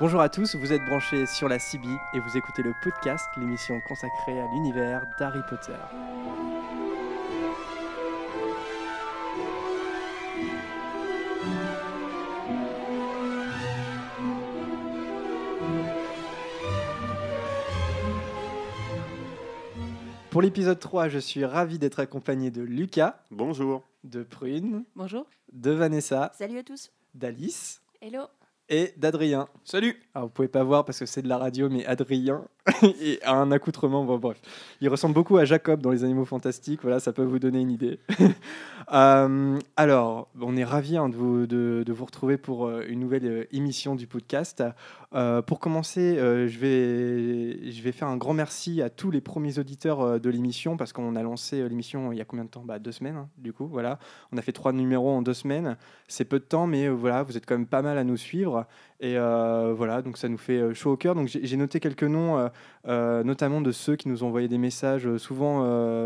Bonjour à tous, vous êtes branchés sur la CB et vous écoutez le podcast, l'émission consacrée à l'univers d'Harry Potter. Pour l'épisode 3, je suis ravi d'être accompagné de Lucas, Bonjour. de Prune, Bonjour. de Vanessa, Salut à tous. d'Alice Hello. Et d'Adrien. Salut. Alors vous pouvez pas voir parce que c'est de la radio, mais Adrien et a un accoutrement. Bon, bref, il ressemble beaucoup à Jacob dans les Animaux Fantastiques. Voilà, ça peut vous donner une idée. Euh, alors, on est ravis hein, de, vous, de, vous retrouver pour euh, une nouvelle euh, émission du podcast. Pour commencer, je, vais, je vais faire un grand merci à tous les premiers auditeurs de l'émission parce qu'on a lancé l'émission il y a combien de temps? Bah, Deux semaines, hein, du coup. Voilà, on a fait trois numéros en deux semaines. C'est peu de temps, mais voilà, vous êtes quand même pas mal à nous suivre. Et voilà, donc ça nous fait euh, chaud au cœur. Donc j'ai noté quelques noms, euh, euh, notamment de ceux qui nous ont envoyé des messages souvent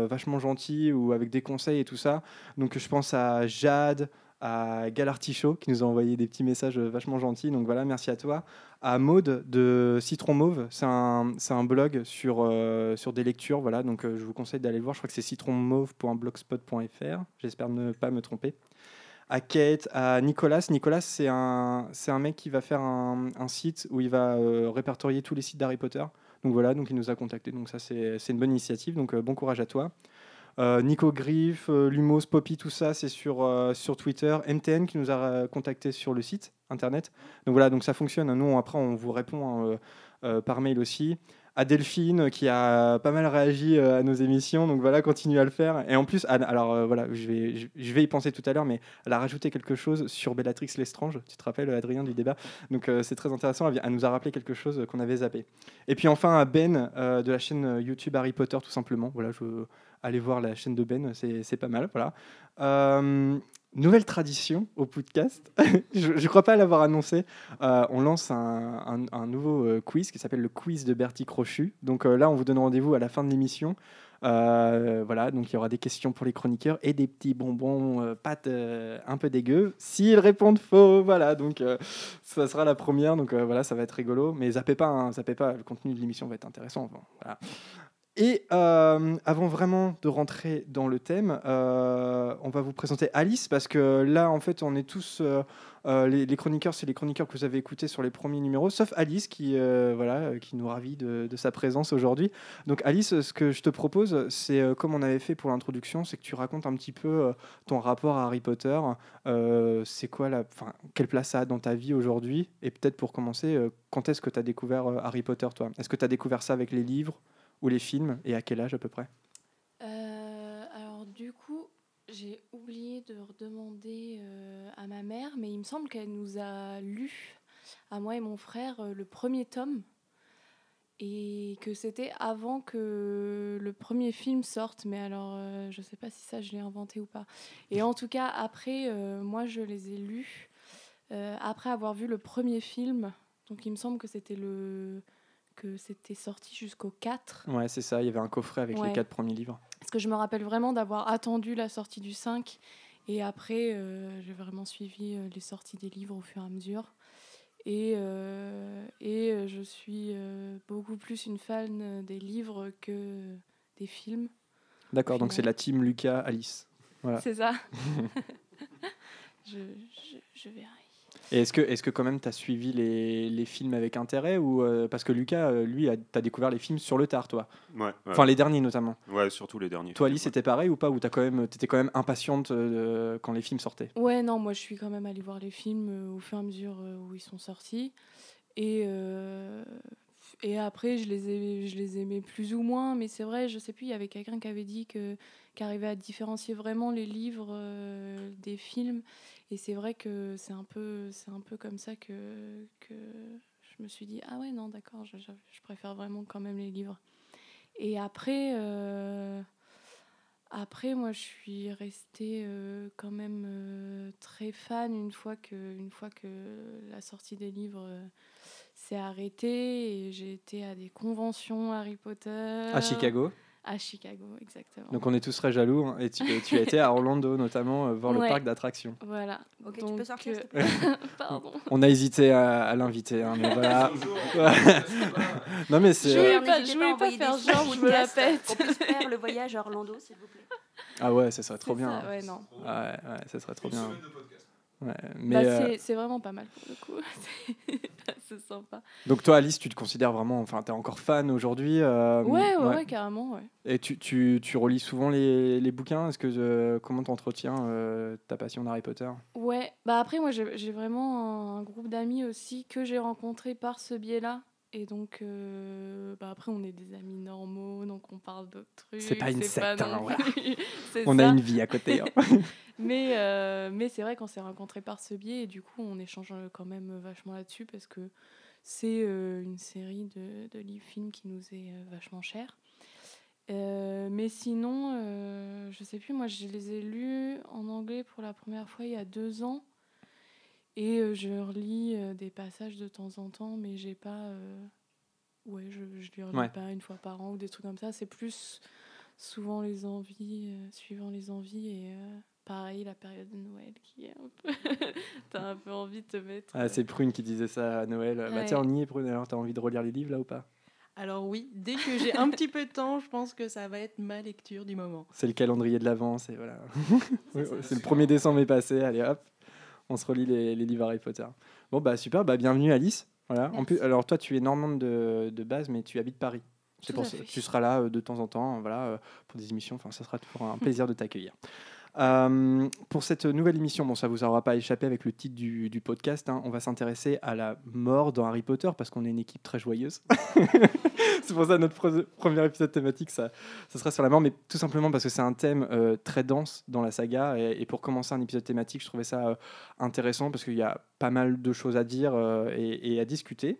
vachement gentils ou avec des conseils et tout ça. Donc je pense à Jade, à Galartichaud qui nous a envoyé des petits messages vachement gentils. Donc voilà, merci à toi. À Maude de Citron Mauve, c'est un, blog sur, des lectures. Voilà, donc je vous conseille d'aller le voir. Je crois que c'est citronmauve.blogspot.fr. J'espère ne pas me tromper à Kate, à Nicolas. Nicolas, c'est un, c'est un mec qui va faire un, site où il va euh, répertorier tous les sites d'Harry Potter. Donc voilà, donc il nous a contacté. Donc ça, c'est c'est une bonne initiative. Donc euh, bon courage à toi. Euh, Nico Griff, Lumos, Poppy, tout ça, c'est sur, sur Twitter. MTN qui nous a euh, contacté sur le site internet. Donc voilà, donc ça fonctionne. Nous, après, on vous répond hein, par mail aussi. À Delphine euh, qui a pas mal réagi euh, à nos émissions. Donc voilà, continue à le faire. Et en plus, alors euh, voilà, je vais, je, vais y penser tout à l'heure, mais elle a rajouté quelque chose sur Bellatrix Lestrange. Tu te rappelles, Adrien, du débat? Donc c'est très intéressant. Elle, nous a rappelé quelque chose qu'on avait zappé. Et puis enfin à Ben de la chaîne YouTube Harry Potter, tout simplement. Voilà, je allez voir la chaîne de Ben, c'est pas mal. Voilà. Nouvelle tradition au podcast. je ne crois pas l'avoir annoncé. Euh, on lance un, nouveau euh, quiz qui s'appelle le quiz de Bertie Crochu. Donc euh, là, on vous donne rendez-vous à la fin de l'émission. Voilà, donc il y aura des questions pour les chroniqueurs et des petits bonbons pâtes un peu dégueux s'ils répondent faux. Voilà, donc ça sera la première. Donc voilà, ça va être rigolo. Mais zappez pas, hein, zappez pas. Le contenu de l'émission va être intéressant. Voilà. Et euh, avant vraiment de rentrer dans le thème, euh, on va vous présenter Alice parce que là, en fait, on est tous euh, les, chroniqueurs, c'est les chroniqueurs que vous avez écoutés sur les premiers numéros, sauf Alice qui, voilà, qui nous ravit de, sa présence aujourd'hui. Donc Alice, ce que je te propose, c'est comme on avait fait pour l'introduction, c'est que tu racontes un petit peu ton rapport à Harry Potter. C'est quoi la, enfin, quelle place ça a dans ta vie aujourd'hui Et peut-être pour commencer, quand est-ce que tu as découvert Harry Potter, toi? Est-ce que tu as découvert ça avec les livres? Ou les films et à quel âge à peu près? Euh, alors du coup, j'ai oublié de redemander euh, à ma mère, mais il me semble qu'elle nous a lu, à moi et mon frère, euh, le premier tome. Et que c'était avant que le premier film sorte, mais alors je sais pas si ça je l'ai inventé ou pas. Et en tout cas, après, moi je les ai lus après avoir vu le premier film. Donc il me semble que c'était le que c'était sorti jusqu'au 4. Ouais, c'est ça. Il y avait un coffret avec les Ouais. quatre premiers livres. Parce que je me rappelle vraiment d'avoir attendu la sortie du 5 et après euh, j'ai vraiment suivi euh, les sorties des livres au fur et à mesure. Et, euh, et je suis euh, beaucoup plus une fan des livres que des films. D'accord, donc c'est la team Lucas Alice. Voilà. C'est ça. je, je, je verrai. Et est-ce que, est que quand même tu as suivi les, les films avec intérêt ou euh, Parce que Lucas, euh, lui, tu as découvert les films sur le tard, toi. Ouais, ouais. Enfin, les derniers notamment. Ouais, surtout les derniers. Toi, films, Alice, ouais. c'était pareil ou pas? Ou tu quand, même- t'étais quand même impatiente euh, quand les films sortaient? Ouais, non, moi je suis quand même allée voir les films euh, au fur et à mesure euh, où ils sont sortis. Et, euh, et après, je les, ai, je les aimais plus ou moins. Mais c'est vrai, je sais plus, il y avait quelqu'un qui avait dit que qu'arrivait à différencier vraiment les livres euh, des films. Et c'est vrai que c'est un peu, un peu comme ça que, que je me suis dit, ah ouais, non, d'accord, je, préfère vraiment quand même les livres. Et après, euh, après moi, je suis restée euh, quand même euh, très fan une fois que, une fois que la sortie des livres s'est arrêtée. Et j'ai été à des conventions Harry Potter. À Chicago? À Chicago, exactement. Donc on est tous très jaloux. hein, et, tu, tu as été à Orlando notamment euh, voir le Ouais. parc d'attractions. Voilà. Ok, tu Donc, peux sortir, euh, Pardon. On a hésité à, à l'inviter, hein, mais voilà. non mais c'est. Je euh, voulais D'ailleurs, pas- je voulais pas faire genre, je me la pète. Qu'on puisse faire le voyage à Orlando, s'il vous plaît. Ah ouais, ça serait trop bien. ça, ouais, non. Ouais, ouais, ça serait trop Une bien. Ouais, mais Bah, euh, c'est- vraiment pas mal pour le coup. C'est- sympa. donc toi, Alice, tu te considères vraiment, enfin, t'es encore fan aujourd'hui. euh, Ouais, ouais, ouais, carrément, ouais. Et tu, tu, tu relis souvent les, les bouquins? Est-ce que euh, comment t'entretiens euh, ta passion d'Harry Potter? Ouais, bah après, moi, j'ai j'ai vraiment un groupe d'amis aussi que j'ai rencontré par ce biais-là. Et donc, euh, bah après, on est des amis normaux, donc on parle d'autres trucs. C'est pas une secte, hein, voilà. On ça. a une vie à côté. hein. Mais, euh, mais c'est vrai qu'on s'est rencontrés par ce biais et du coup, on échange quand même vachement là-dessus parce que c'est euh, une série de, de livres-films qui nous est euh, vachement chère. Euh, mais sinon, euh, je sais plus, moi je les ai lus en anglais pour la première fois il y a deux ans. Et euh, je relis euh, des passages de temps en temps, mais j'ai pas. euh, Ouais, je, je les relis Ouais. pas une fois par an ou des trucs comme ça. C'est plus souvent les envies, euh, suivant les envies. Et euh, pareil, la période de Noël qui est un peu. T'as un peu envie de te mettre. Ah, c'est Prune qui disait ça à Noël. Bah Ouais. tiens, on y est Prune. Alors, t'as envie de relire les livres là ou pas? Alors oui, dès que j'ai un petit peu de temps, je pense que ça va être ma lecture du moment. C'est le calendrier de l'avance et voilà. C'est le 1er décembre est passé. Allez hop, on se relit les, les livres Harry Potter. Bon bah super, bah bienvenue Alice. Voilà. En plus, alors toi tu es normande de, de base, mais tu habites Paris. C'est pour ça tu seras là euh, de temps en temps, voilà, euh, pour des émissions. Enfin, ça sera toujours un plaisir de t'accueillir. Euh, pour cette nouvelle émission, bon, ça vous aura pas échappé avec le titre du, podcast. hein, on va s'intéresser à la mort dans Harry Potter parce qu'on est une équipe très joyeuse. c'est pour ça notre pre- premier épisode thématique, ça, sera sur la mort, mais tout simplement parce que c'est un thème euh, très dense dans la saga. Et, pour commencer un épisode thématique, je trouvais ça euh, intéressant parce qu'il y a pas mal de choses à dire et à discuter.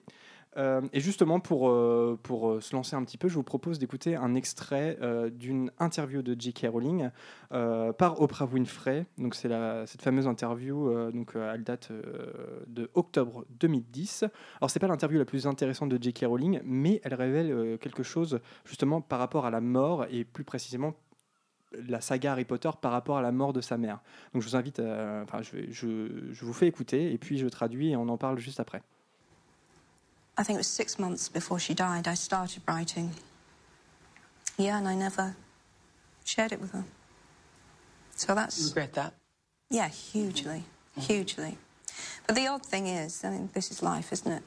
Euh, et justement, pour, euh, pour euh, se lancer un petit peu, je vous propose d'écouter un extrait d'une interview de J.K. Rowling par Oprah Winfrey. Donc, c'est cette fameuse interview, donc, elle date de octobre 2010. Alors, c'est pas l'interview la plus intéressante de J.K. Rowling, mais elle révèle quelque chose justement par rapport à la mort et plus précisément la saga Harry Potter par rapport à la mort de sa mère. Donc, je vous invite, enfin, je, je, je vous fais écouter et puis je traduis et on en parle juste après. I think it was six months before she died, I started writing. Yeah, and I never shared it with her. So that's. regret that. Yeah, hugely, hugely. But the odd thing is, I mean, this is life, isn't it?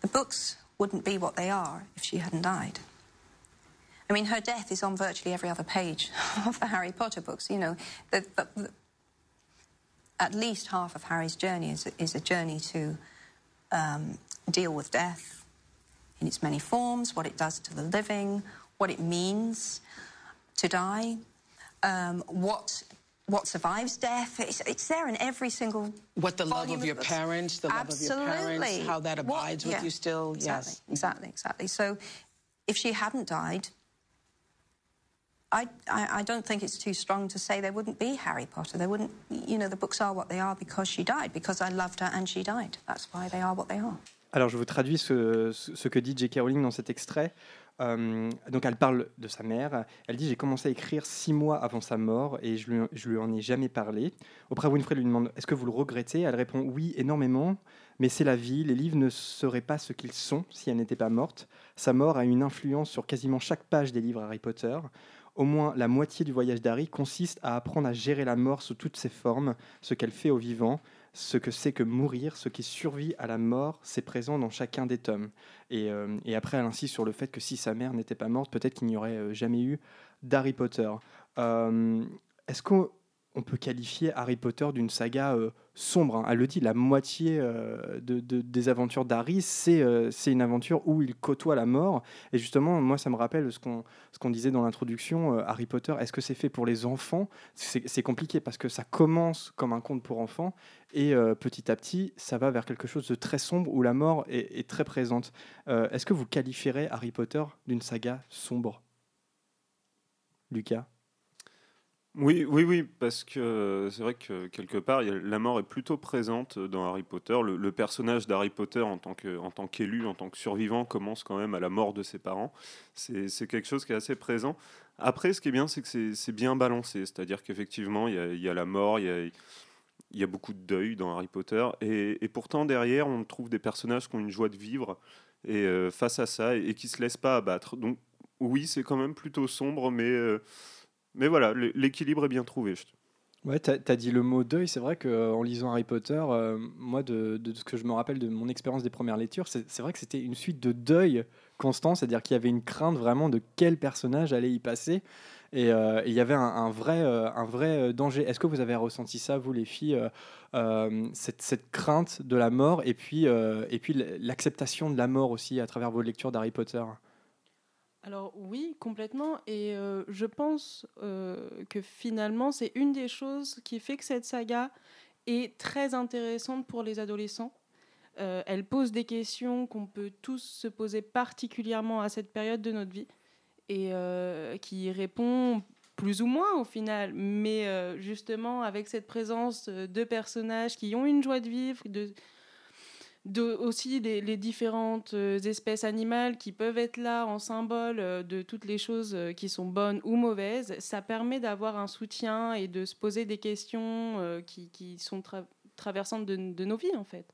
The books wouldn't be what they are if she hadn't died. I mean, her death is on virtually every other page of the Harry Potter books. You know, the, the, the, at least half of Harry's journey is, is a journey to um, deal with death in its many forms, what it does to the living, what it means to die, um, what what survives death. It's, it's there in every single. What the love of your parents, the love of your parents, how that What- abides with you still. Exactly, Yes. exactly, exactly. So, if she hadn't died, I, I, I don't think it's too strong to say there wouldn't be Harry Potter. There wouldn't, you know, the books are what they are because she died, because I loved her and she died. That's why they are what they are. Alors, je vous traduis ce, que dit J.K. Rowling dans cet extrait. Euh, donc, elle parle de sa mère. Elle dit J'ai commencé à écrire six mois avant sa mort et je lui, lui en ai jamais parlé. Oprah Winfrey lui demande Est-ce que vous le regrettez? Elle répond Oui, énormément, mais c'est la vie. Les livres ne seraient pas ce qu'ils sont si elle n'était pas morte. Sa mort a une influence sur quasiment chaque page des livres Harry Potter. Au moins la moitié du voyage d'Harry consiste à apprendre à gérer la mort sous toutes ses formes, ce qu'elle fait aux vivants, ce que c'est que mourir, ce qui survit à la mort, c'est présent dans chacun des tomes. Et, euh, après, elle insiste sur le fait que si sa mère n'était pas morte, peut-être qu'il n'y aurait euh, jamais eu d'Harry Potter. Euh, Est-ce qu'on on peut qualifier Harry Potter d'une saga euh, sombre hein Elle le dit, la moitié euh, de, de- des aventures d'Harry, c'est euh, c'est une aventure où il côtoie la mort. Et justement, moi, ça me rappelle ce qu'on disait dans l'introduction. Harry Potter, est-ce que c'est fait pour les enfants? C'est compliqué parce que ça commence comme un conte pour enfants et petit à petit, ça va vers quelque chose de très sombre où la mort est, est très présente. Est-ce que vous qualifierez Harry Potter d'une saga sombre? Lucas? Oui, oui, oui, parce que c'est vrai que quelque part, la mort est plutôt présente dans Harry Potter. Le, personnage d'Harry Potter en tant que- en qu'élu, en tant que survivant, commence quand même à la mort de ses parents. C'est quelque chose qui est assez présent. Après, ce qui est bien, c'est que c'est- bien balancé. C'est-à-dire qu'effectivement, il y a, la mort, il y a, beaucoup de deuil dans Harry Potter. Et, pourtant, derrière, on trouve des personnages qui ont une joie de vivre et euh, face à ça et, qui se laissent pas abattre. Donc, oui, c'est quand même plutôt sombre, mais. euh, mais voilà, l'équilibre est bien trouvé. Ouais, t'as as dit le mot deuil. C'est vrai qu'en lisant Harry Potter, euh, moi, de, ce que je me rappelle de mon expérience des premières lectures, c'est vrai que c'était une suite de deuil constant, c'est-à-dire qu'il y avait une crainte vraiment de quel personnage allait y passer. Et euh, il y avait un, vrai, un vrai euh, danger. Est-ce que vous avez ressenti ça, vous les filles, cette, cette crainte de la mort et puis, et puis l'acceptation de la mort aussi à travers vos lectures d'Harry Potter? Alors oui, complètement. Et euh, je pense euh, que finalement, c'est une des choses qui fait que cette saga est très intéressante pour les adolescents. Euh, elle pose des questions qu'on peut tous se poser particulièrement à cette période de notre vie et qui répond plus ou moins au final, mais justement avec cette présence de personnages qui ont une joie de vivre, de, de aussi les, les différentes euh, espèces animales qui peuvent être là en symbole euh, de toutes les choses euh, qui sont bonnes ou mauvaises, ça permet d'avoir un soutien et de se poser des questions qui, qui sont tra- traversantes de, de nos vies en fait.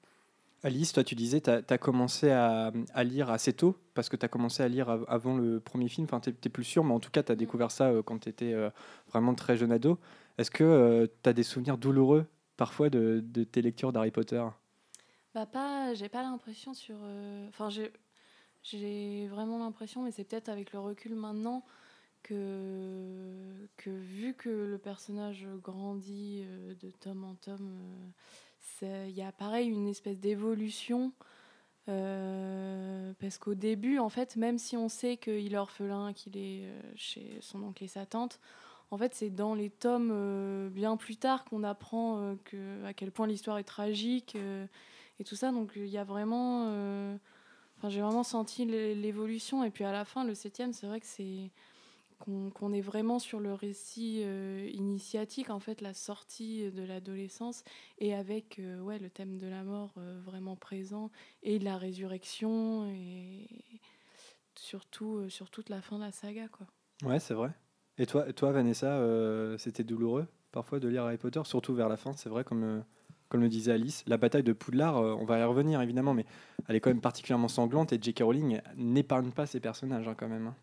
Alice, toi, tu disais, tu as, commencé à, à lire assez tôt, parce que tu as commencé à lire av- avant le premier film. Enfin, tu n'es plus sûr, mais en tout cas, tu as découvert ça euh, quand tu étais vraiment très jeune ado. Est-ce que tu as des souvenirs douloureux, parfois, de, de tes lectures d'Harry Potter? Bah pas, j'ai pas l'impression sur. euh, Enfin, j'ai, j'ai vraiment l'impression, mais c'est peut-être avec le recul maintenant que que vu que le personnage grandit euh, de tome en tome, euh, il y a pareil une espèce d'évolution. parce qu'au début, en fait, même si on sait qu'il est orphelin, qu'il est chez son oncle et sa tante, en fait, c'est dans les tomes bien plus tard qu'on apprend à quel point l'histoire est tragique. Et tout ça. Donc il y a vraiment. euh, j'ai vraiment senti l'é- l'évolution. Et puis à la fin, le septième, c'est vrai que c'est qu'on qu'on est vraiment sur le récit euh, initiatique, en fait, la sortie de l'adolescence, et avec euh, ouais, le thème de la mort vraiment présent, et de la résurrection, et surtout sur toute la fin de la saga. Quoi. Ouais, c'est vrai. Et toi, toi Vanessa, c'était douloureux parfois de lire Harry Potter, surtout vers la fin, c'est vrai, comme, comme le disait Alice. La bataille de Poudlard, euh, on va y revenir évidemment, mais elle est quand même particulièrement sanglante et J.K. Rowling n'épargne pas ses personnages hein, quand même. hein.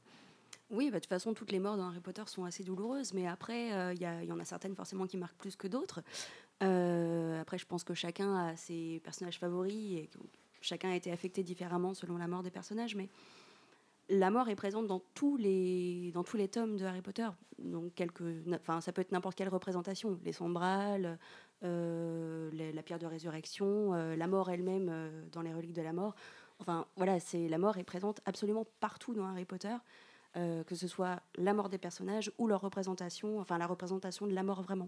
Oui, bah, de toute façon, toutes les morts dans Harry Potter sont assez douloureuses, mais après, euh, il y, en a certaines forcément qui marquent plus que d'autres. Euh, après, je pense que chacun a ses personnages favoris et que chacun a été affecté différemment selon la mort des personnages, mais la mort est présente dans tous les, dans tous les tomes de Harry Potter. Donc, quelques, ça peut être n'importe quelle représentation. Les sombrales, euh, la pierre de résurrection, euh, la mort elle-même euh, dans les reliques de la mort. Enfin, voilà, c'est la mort est présente absolument partout dans Harry Potter que ce soit la mort des personnages ou leur représentation, enfin la représentation de la mort vraiment.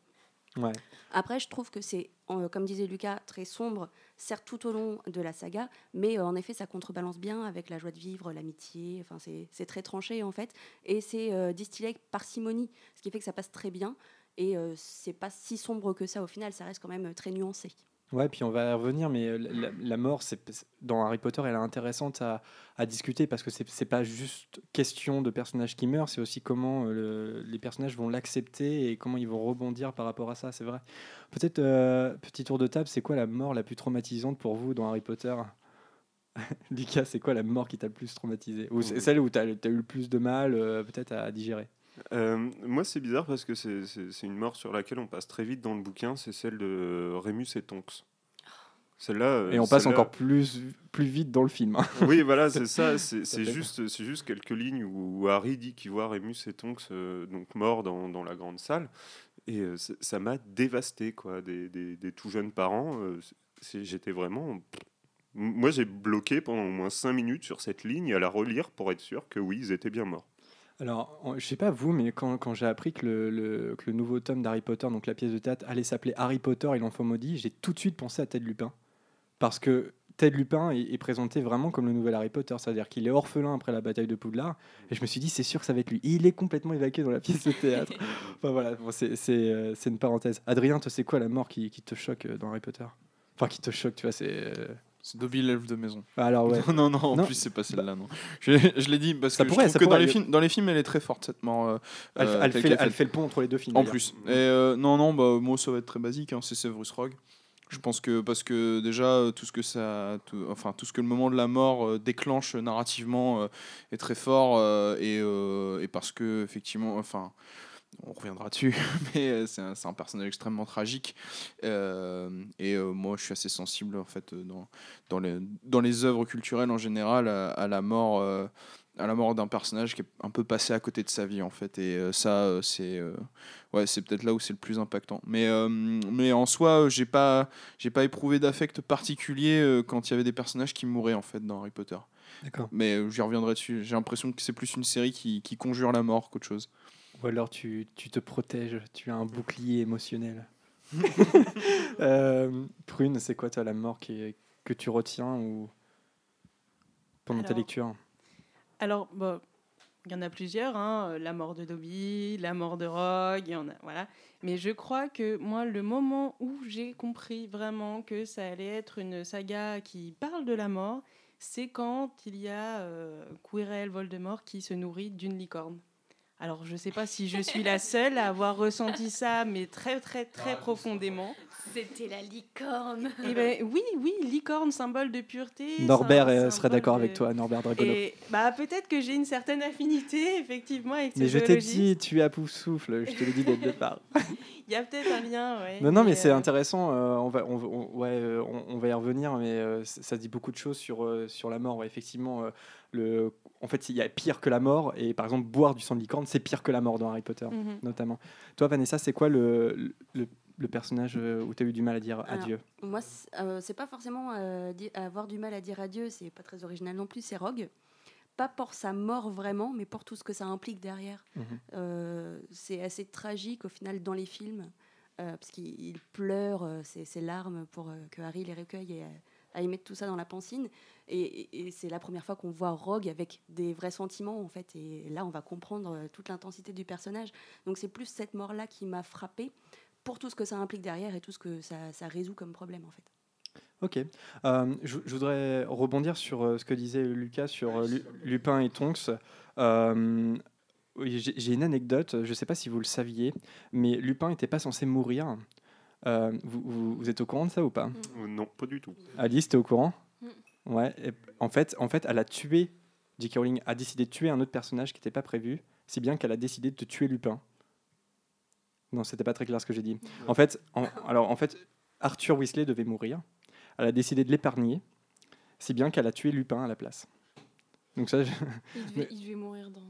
Ouais. Après, je trouve que c'est, euh, comme disait Lucas, très sombre, certes tout au long de la saga, mais euh, en effet, ça contrebalance bien avec la joie de vivre, l'amitié. Enfin, c'est, c'est très tranché en fait, et c'est euh, distillé avec parcimonie, ce qui fait que ça passe très bien. Et euh, c'est pas si sombre que ça au final, ça reste quand même euh, très nuancé. Ouais, puis on va y revenir, mais euh, la, la mort, c'est dans Harry Potter, elle est intéressante à, à discuter parce que c'est pas juste question de personnages qui meurent, c'est aussi comment le- les personnages vont l'accepter et comment ils vont rebondir par rapport à ça, c'est vrai. Peut-être, euh, petit tour de table, c'est quoi la mort la plus traumatisante pour vous dans Harry Potter? Lucas, c'est quoi la mort qui t'a le plus traumatisé? Ou c'est Oui. celle où t'as as eu le plus de mal, euh, peut-être, à digérer? Euh, moi, c'est bizarre parce que c'est- c'est c'est une mort sur laquelle on passe très vite dans le bouquin, c'est celle de Rémus et Tonks. Celle-là. euh, Et on passe celle-là- encore plus, plus vite dans le film. hein. Oui, voilà, c'est ça. C'est juste, c'est juste quelques lignes où, où Harry dit qu'il voit Rémus et Tonks euh, donc morts dans, dans la grande salle, et euh, ça m'a dévasté, quoi. Des, des, des tout jeunes parents, c'est- j'étais vraiment. Moi, j'ai bloqué pendant au moins 5 minutes sur cette ligne à la relire pour être sûr que oui, ils étaient bien morts. Alors, je sais pas vous, mais quand, quand j'ai appris que le, le- que le nouveau tome d'Harry Potter, donc la pièce de théâtre, allait s'appeler Harry Potter et l'enfant maudit, j'ai tout de suite pensé à Ted Lupin. Parce que Ted Lupin est, est présenté vraiment comme le nouvel Harry Potter, c'est-à-dire qu'il est orphelin après la bataille de Poudlard. Et je me suis dit, c'est sûr que ça va être lui. Et il est complètement évacué dans la pièce de théâtre. enfin voilà, bon, c'est c'est, euh, c'est une parenthèse. Adrien, toi, c'est quoi la mort qui, qui te choque euh, dans Harry Potter? Enfin, qui te choque, tu vois, c'est. euh, C'est Dobby l'elfe de maison. Alors ouais. Non, non, en Non. plus, c'est pas celle-là, non. Je, je l'ai dit parce Ça que pourrait, je trouve que dans les, films, dans les films, elle est très forte, cette mort. euh, Elle, euh, fait, elle fait le pont entre les deux films. En plus. Et euh, non, non, bah, moi, ça va être très basique, hein, c'est Severus Rogue. Je pense que parce que déjà tout ce que ça, tout- enfin tout ce que le moment de la mort euh, déclenche narrativement est très fort et, et parce que effectivement, enfin on reviendra dessus, mais euh, c'est un, personnage extrêmement tragique. Euh, et euh, moi je suis assez sensible en fait dans dans les dans les œuvres culturelles en général à, à la mort. euh, à la mort d'un personnage qui est un peu passé à côté de sa vie en fait. Et ça c'est ouais c'est peut-être là où c'est le plus impactant. Mais mais en soi j'ai pas j'ai pas éprouvé d'affect particulier quand il y avait des personnages qui mouraient en fait dans Harry Potter. D'accord. mais j'y reviendrai dessus. J'ai l'impression que c'est plus une série qui, qui conjure la mort qu'autre chose Ou alors tu, tu te protèges, tu as un bouclier émotionnel. Euh, Prune, c'est quoi toi la mort qui est- que tu retiens ou pendant ta lecture? Alors, bon, il y en a plusieurs, hein, la mort de Dobby, la mort de Rogue, il y en a, voilà. Mais je crois que moi, le moment où j'ai compris vraiment que ça allait être une saga qui parle de la mort, c'est quand il y a euh, Quirrell Voldemort qui se nourrit d'une licorne. Alors, je ne sais pas si je suis la seule à avoir ressenti ça, mais très, très, très profondément. C'était la licorne. Et ben oui, oui, licorne, symbole de pureté. Norbert euh, serait d'accord de- avec toi, Norbert Dragono. et bah peut-être que j'ai une certaine affinité effectivement avec Mais je t'ai dit, tu es à pouf souffle, je te l'ai dit dès le départ. Il y a peut-être un lien, ouais. Non, non, mais c'est euh, intéressant. euh, on, va, on, va- on- ouais, euh, on, on va y revenir, mais euh, ça dit beaucoup de choses sur, euh, sur la mort. ouais. effectivement, euh, le, en fait, il y a pire que la mort. Et par exemple, boire du sang de licorne, c'est pire que la mort dans Harry Potter, mhm. notamment. Toi, Vanessa, c'est quoi le, le, le personnage euh, où tu as eu du mal à dire Alors, adieu? Moi, c'est euh, c'est pas forcément euh, avoir du mal à dire adieu, c'est pas très original non plus, c'est Rogue. Pas pour sa mort vraiment, mais pour tout ce que ça implique derrière. Mhm. Euh, c'est assez tragique au final dans les films, euh, parce qu'il il pleure euh, ses, ses larmes pour euh, que Harry les recueille et euh, à y mettre tout ça dans la pancine. Et, c'est la première fois qu'on voit Rogue avec des vrais sentiments, en fait. Et là, on va comprendre euh, toute l'intensité du personnage. Donc c'est plus cette mort-là qui m'a frappée pour tout ce que ça implique derrière et tout ce que ça, ça résout comme problème, en fait. Ok. Euh, je, je voudrais rebondir sur euh, ce que disait Lucas sur euh, Lu- Lupin et Tonks. Euh, J'ai une anecdote, je ne sais pas si vous le saviez, mais Lupin n'était pas censé mourir. Euh, vous, vous- vous êtes au courant de ça ou pas? Non, pas du tout. Alice, t'es au courant? Ouais. et en, fait, en fait, elle a tué. J.K. Rowling a décidé de tuer un autre personnage qui n'était pas prévu, si bien qu'elle a décidé de tuer Lupin. Non, c'était pas très clair ce que j'ai dit. En fait, en- alors en fait, Arthur Weasley devait mourir. Elle a décidé de l'épargner, si bien qu'elle a tué Lupin à la place. Donc ça, je- Il devait, il devait mourir dans,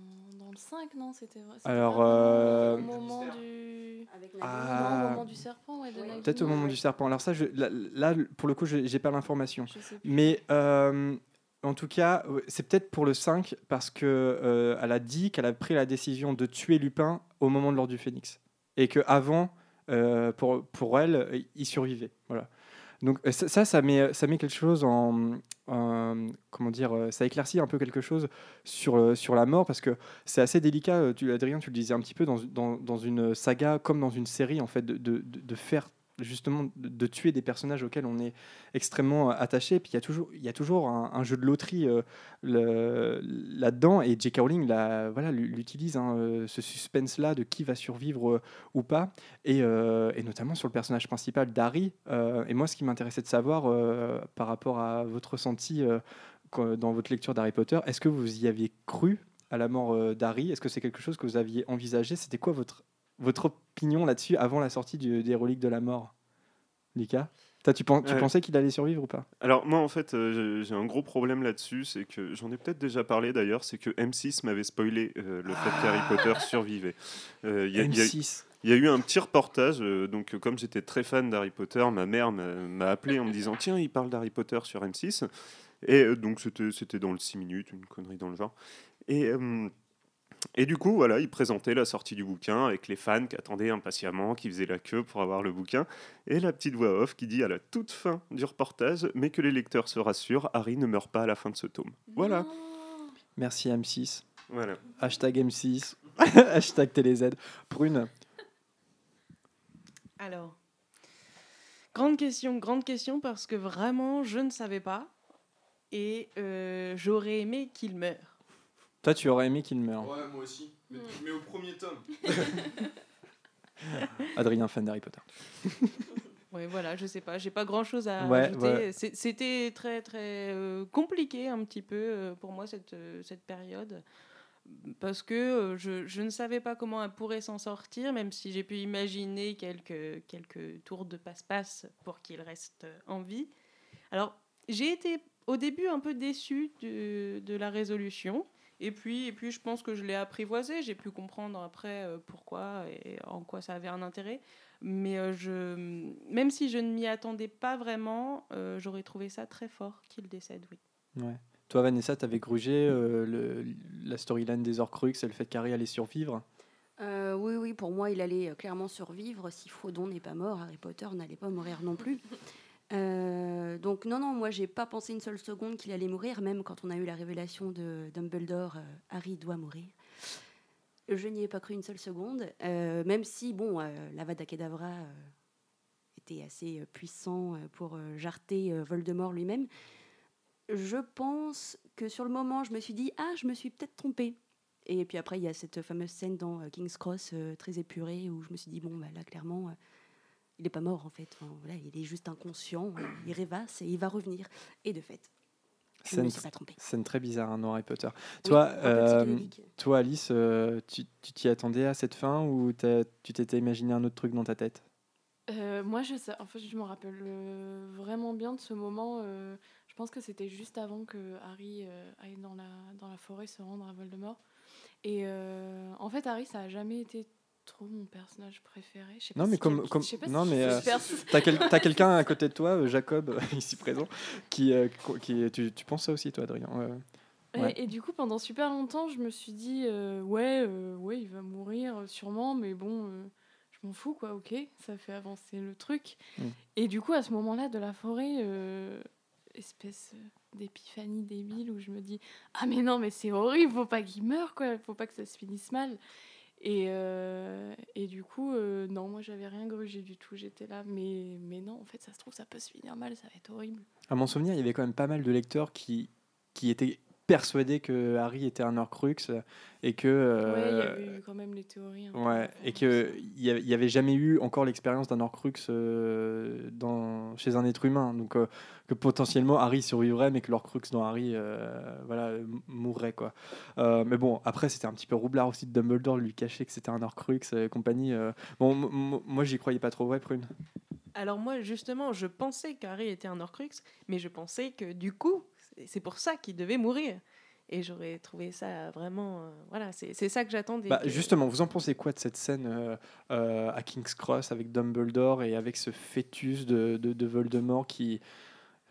dans le 5, non C'était vrai- c'était Alors, euh, Au moment du. Ah. Non, au moment du serpent, ouais, peut-être au moment du serpent. Alors ça, je- là, là, pour le coup, je j'ai pas l'information. Mais euh, en tout cas, c'est peut-être pour le 5 parce que euh, elle a dit qu'elle a pris la décision de tuer Lupin au moment de l'ordre du Phénix et que avant, euh, pour pour elle, il survivait. Voilà. Donc euh, ça, ça, met quelque chose en, en- comment dire, euh, ça éclaircit un peu quelque chose sur euh, sur la mort parce que c'est assez délicat. Tu Adrien, tu le disais un petit peu dans, dans, une saga comme dans une série en fait de, de- de faire justement de, tuer des personnages auxquels on est extrêmement euh, attaché. Puis il y a toujours, il y a toujours un, jeu de loterie euh, là-dedans. Et J.K. Rowling la- voilà, l'u- l'utilise, hein, euh, ce suspense-là de qui va survivre ou pas. Et, et notamment sur le personnage principal. Euh, et moi, ce qui m'intéressait de savoir par rapport à votre ressenti dans votre lecture d'Harry Potter, est-ce que vous y aviez cru à la mort d'Harry? Est-ce que c'est quelque chose que vous aviez envisagé? C'était quoi votre, votre opinion là-dessus avant la sortie du- des reliques de la mort Lika? Toi, tu, pen- tu Ouais. pensais qu'il allait survivre ou pas? Alors moi en fait euh, j'ai- un gros problème là-dessus, c'est que j'en ai peut-être déjà parlé d'ailleurs, c'est que M6 m'avait spoilé euh, le fait qu'Harry Potter survivait. Euh, Il y, a- il y a- M6. il y a eu un petit reportage, donc comme j'étais très fan d'Harry Potter, ma mère m'a appelé en me disant tiens il parle d'Harry Potter sur M6, et donc c'était dans le 6 minutes, une connerie dans le genre. Et, Et du coup, voilà, il présentait la sortie du bouquin avec les fans qui attendaient impatiemment, qui faisaient la queue pour avoir le bouquin, et la petite voix off qui dit à la toute fin du reportage, mais que les lecteurs se rassurent, Harry ne meurt pas à la fin de ce tome. Voilà, Merci M6. voilà. Hashtag M6. Hashtag TéléZ. Prune. Alors, grande question, grande question, parce que vraiment, je ne savais pas. Et euh, j'aurais aimé qu'il meure. Toi, tu aurais aimé qu'il meure. Ouais, moi aussi. Mais, mais au premier tome. Adrien, fan d'Harry Potter. Ouais, voilà, je sais pas, j'ai pas grand chose à Ouais, ajouter. ouais. C'était très très euh, compliqué un petit peu euh, pour moi cette, euh, cette période parce que je, je ne savais pas comment elle pourrait s'en sortir, même si j'ai pu imaginer quelques, quelques tours de passe-passe pour qu'il reste en vie. Alors, j'ai été au début un peu déçue de, de la résolution. Et puis, et puis, je pense que je l'ai apprivoisé. J'ai pu comprendre après euh, pourquoi et en quoi ça avait un intérêt. Mais euh, je, même si je ne m'y attendais pas vraiment, euh, j'aurais trouvé ça très fort qu'il décède, oui. Ouais. Toi, Vanessa, t'avais grugé euh, le, la storyline des Horcruxes et le fait qu'Harry allait survivre? Euh, oui, oui, pour moi, il allait clairement survivre. Si Frodon n'est pas mort, Harry Potter n'allait pas mourir non plus. Euh, donc non, non, moi, j'ai pas pensé une seule seconde qu'il allait mourir, même quand on a eu la révélation de Dumbledore, euh, Harry doit mourir. Je n'y ai pas cru une seule seconde, euh, même si, bon, l'Avada Kedavra était assez puissant pour jarter Voldemort lui-même. Je pense que sur le moment, je me suis dit, ah, je me suis peut-être trompée. Et puis après, il y a cette fameuse scène dans King's Cross, très épurée, où je me suis dit, bon, bah, là, clairement, il n'est pas mort, en fait. Enfin, voilà, il est juste inconscient, il rêvasse et il va revenir. Et de fait, je ne Scène, me suis pas trompée. scène très bizarre, hein, dans Harry Potter. Oui, Toi, un euh, toi Alice, euh, tu t'y attendais à cette fin ou tu t'étais imaginé un autre truc dans ta tête? Euh, moi, je, sais- en fait, je me rappelle euh, vraiment bien de ce moment. euh, je pense que c'était juste avant que Harry euh, aille dans la, dans la forêt se rendre à Voldemort. Et euh, en fait, Harry, ça a jamais été trop mon personnage préféré. Je sais pas Non, mais si comme- quel- comme- je sais pas non, si mais, euh, T'as quel- t'as quelqu'un à côté de toi, euh, Jacob, ici présent, qui, euh, qui tu, tu penses ça aussi, toi, Adrien Ouais. Et- du coup, pendant super longtemps, je me suis dit, euh, ouais, euh, ouais, il va mourir sûrement, mais bon, je m'en fous, quoi, ok, ça fait avancer le truc. Mm. Et du coup, à ce moment-là de la forêt, espèce d'épiphanie débile où je me dis, ah mais non, mais c'est horrible, faut pas qu'il meure, quoi, faut pas que ça se finisse mal. Et, euh, et du coup, euh, non, moi j'avais rien grugé du tout, j'étais là, mais, mais non, en fait, ça se trouve, ça peut se finir mal, ça va être horrible. À mon souvenir, il y avait quand même pas mal de lecteurs qui, qui étaient persuadés que Harry était un Horcrux et que. ouais, il y euh, avait eu quand même les théories. Ouais, et qu'il ça. n'y avait jamais eu encore l'expérience d'un Horcrux euh, dans, chez un être humain. Donc, euh, que potentiellement Harry survivrait, mais que l'Horcrux dans Harry euh, voilà, mourrait. Quoi. Euh, mais bon, après, c'était un petit peu roublard aussi de Dumbledore, de lui cacher que c'était un Horcrux et compagnie. euh. Bon, moi, j'y croyais pas trop. Ouais, Prune. Alors moi, justement, je pensais qu'Harry était un Horcrux, mais je pensais que du coup, c'est- pour ça qu'il devait mourir. Et j'aurais trouvé ça vraiment... euh, voilà, c'est c'est ça que j'attendais. Bah, que- justement, vous en pensez quoi de cette scène euh, euh, à King's Cross avec Dumbledore et avec ce fœtus de, de, de Voldemort qui.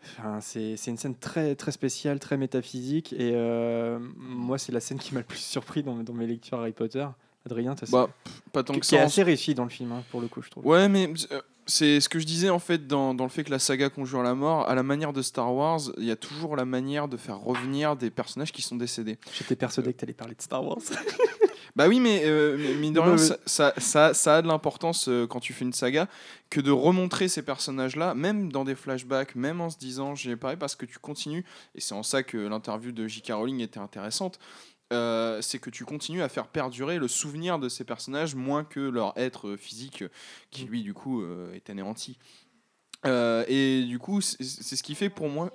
Enfin, c'est c'est une scène très, très spéciale, très métaphysique. Et euh, moi, c'est la scène qui m'a le plus surpris dans, dans mes lectures Harry Potter. Adrien, t'as Bah, pff, pas tant qui, que qui est ça. assez réussi dans le film, hein, pour le coup, je trouve. Ouais, mais euh, c'est ce que je disais en fait dans, dans le fait que la saga conjure la mort. À la manière de Star Wars, il y a toujours la manière de faire revenir des personnages qui sont décédés. J'étais persuadé que t'allais parler de Star Wars. Bah oui, mais euh, mais mine de rien, ça, ça, ça- ça a de l'importance euh, quand tu fais une saga que de remontrer ces personnages-là, même dans des flashbacks, même en se disant j'ai pareil, parce que tu continues, et c'est en ça que l'interview de J.K. Rowling était intéressante. Euh, c'est que tu continues à faire perdurer le souvenir de ces personnages moins que leur être physique euh, qui lui du coup euh, est anéanti. Euh, et du coup c'est ce qui fait pour moi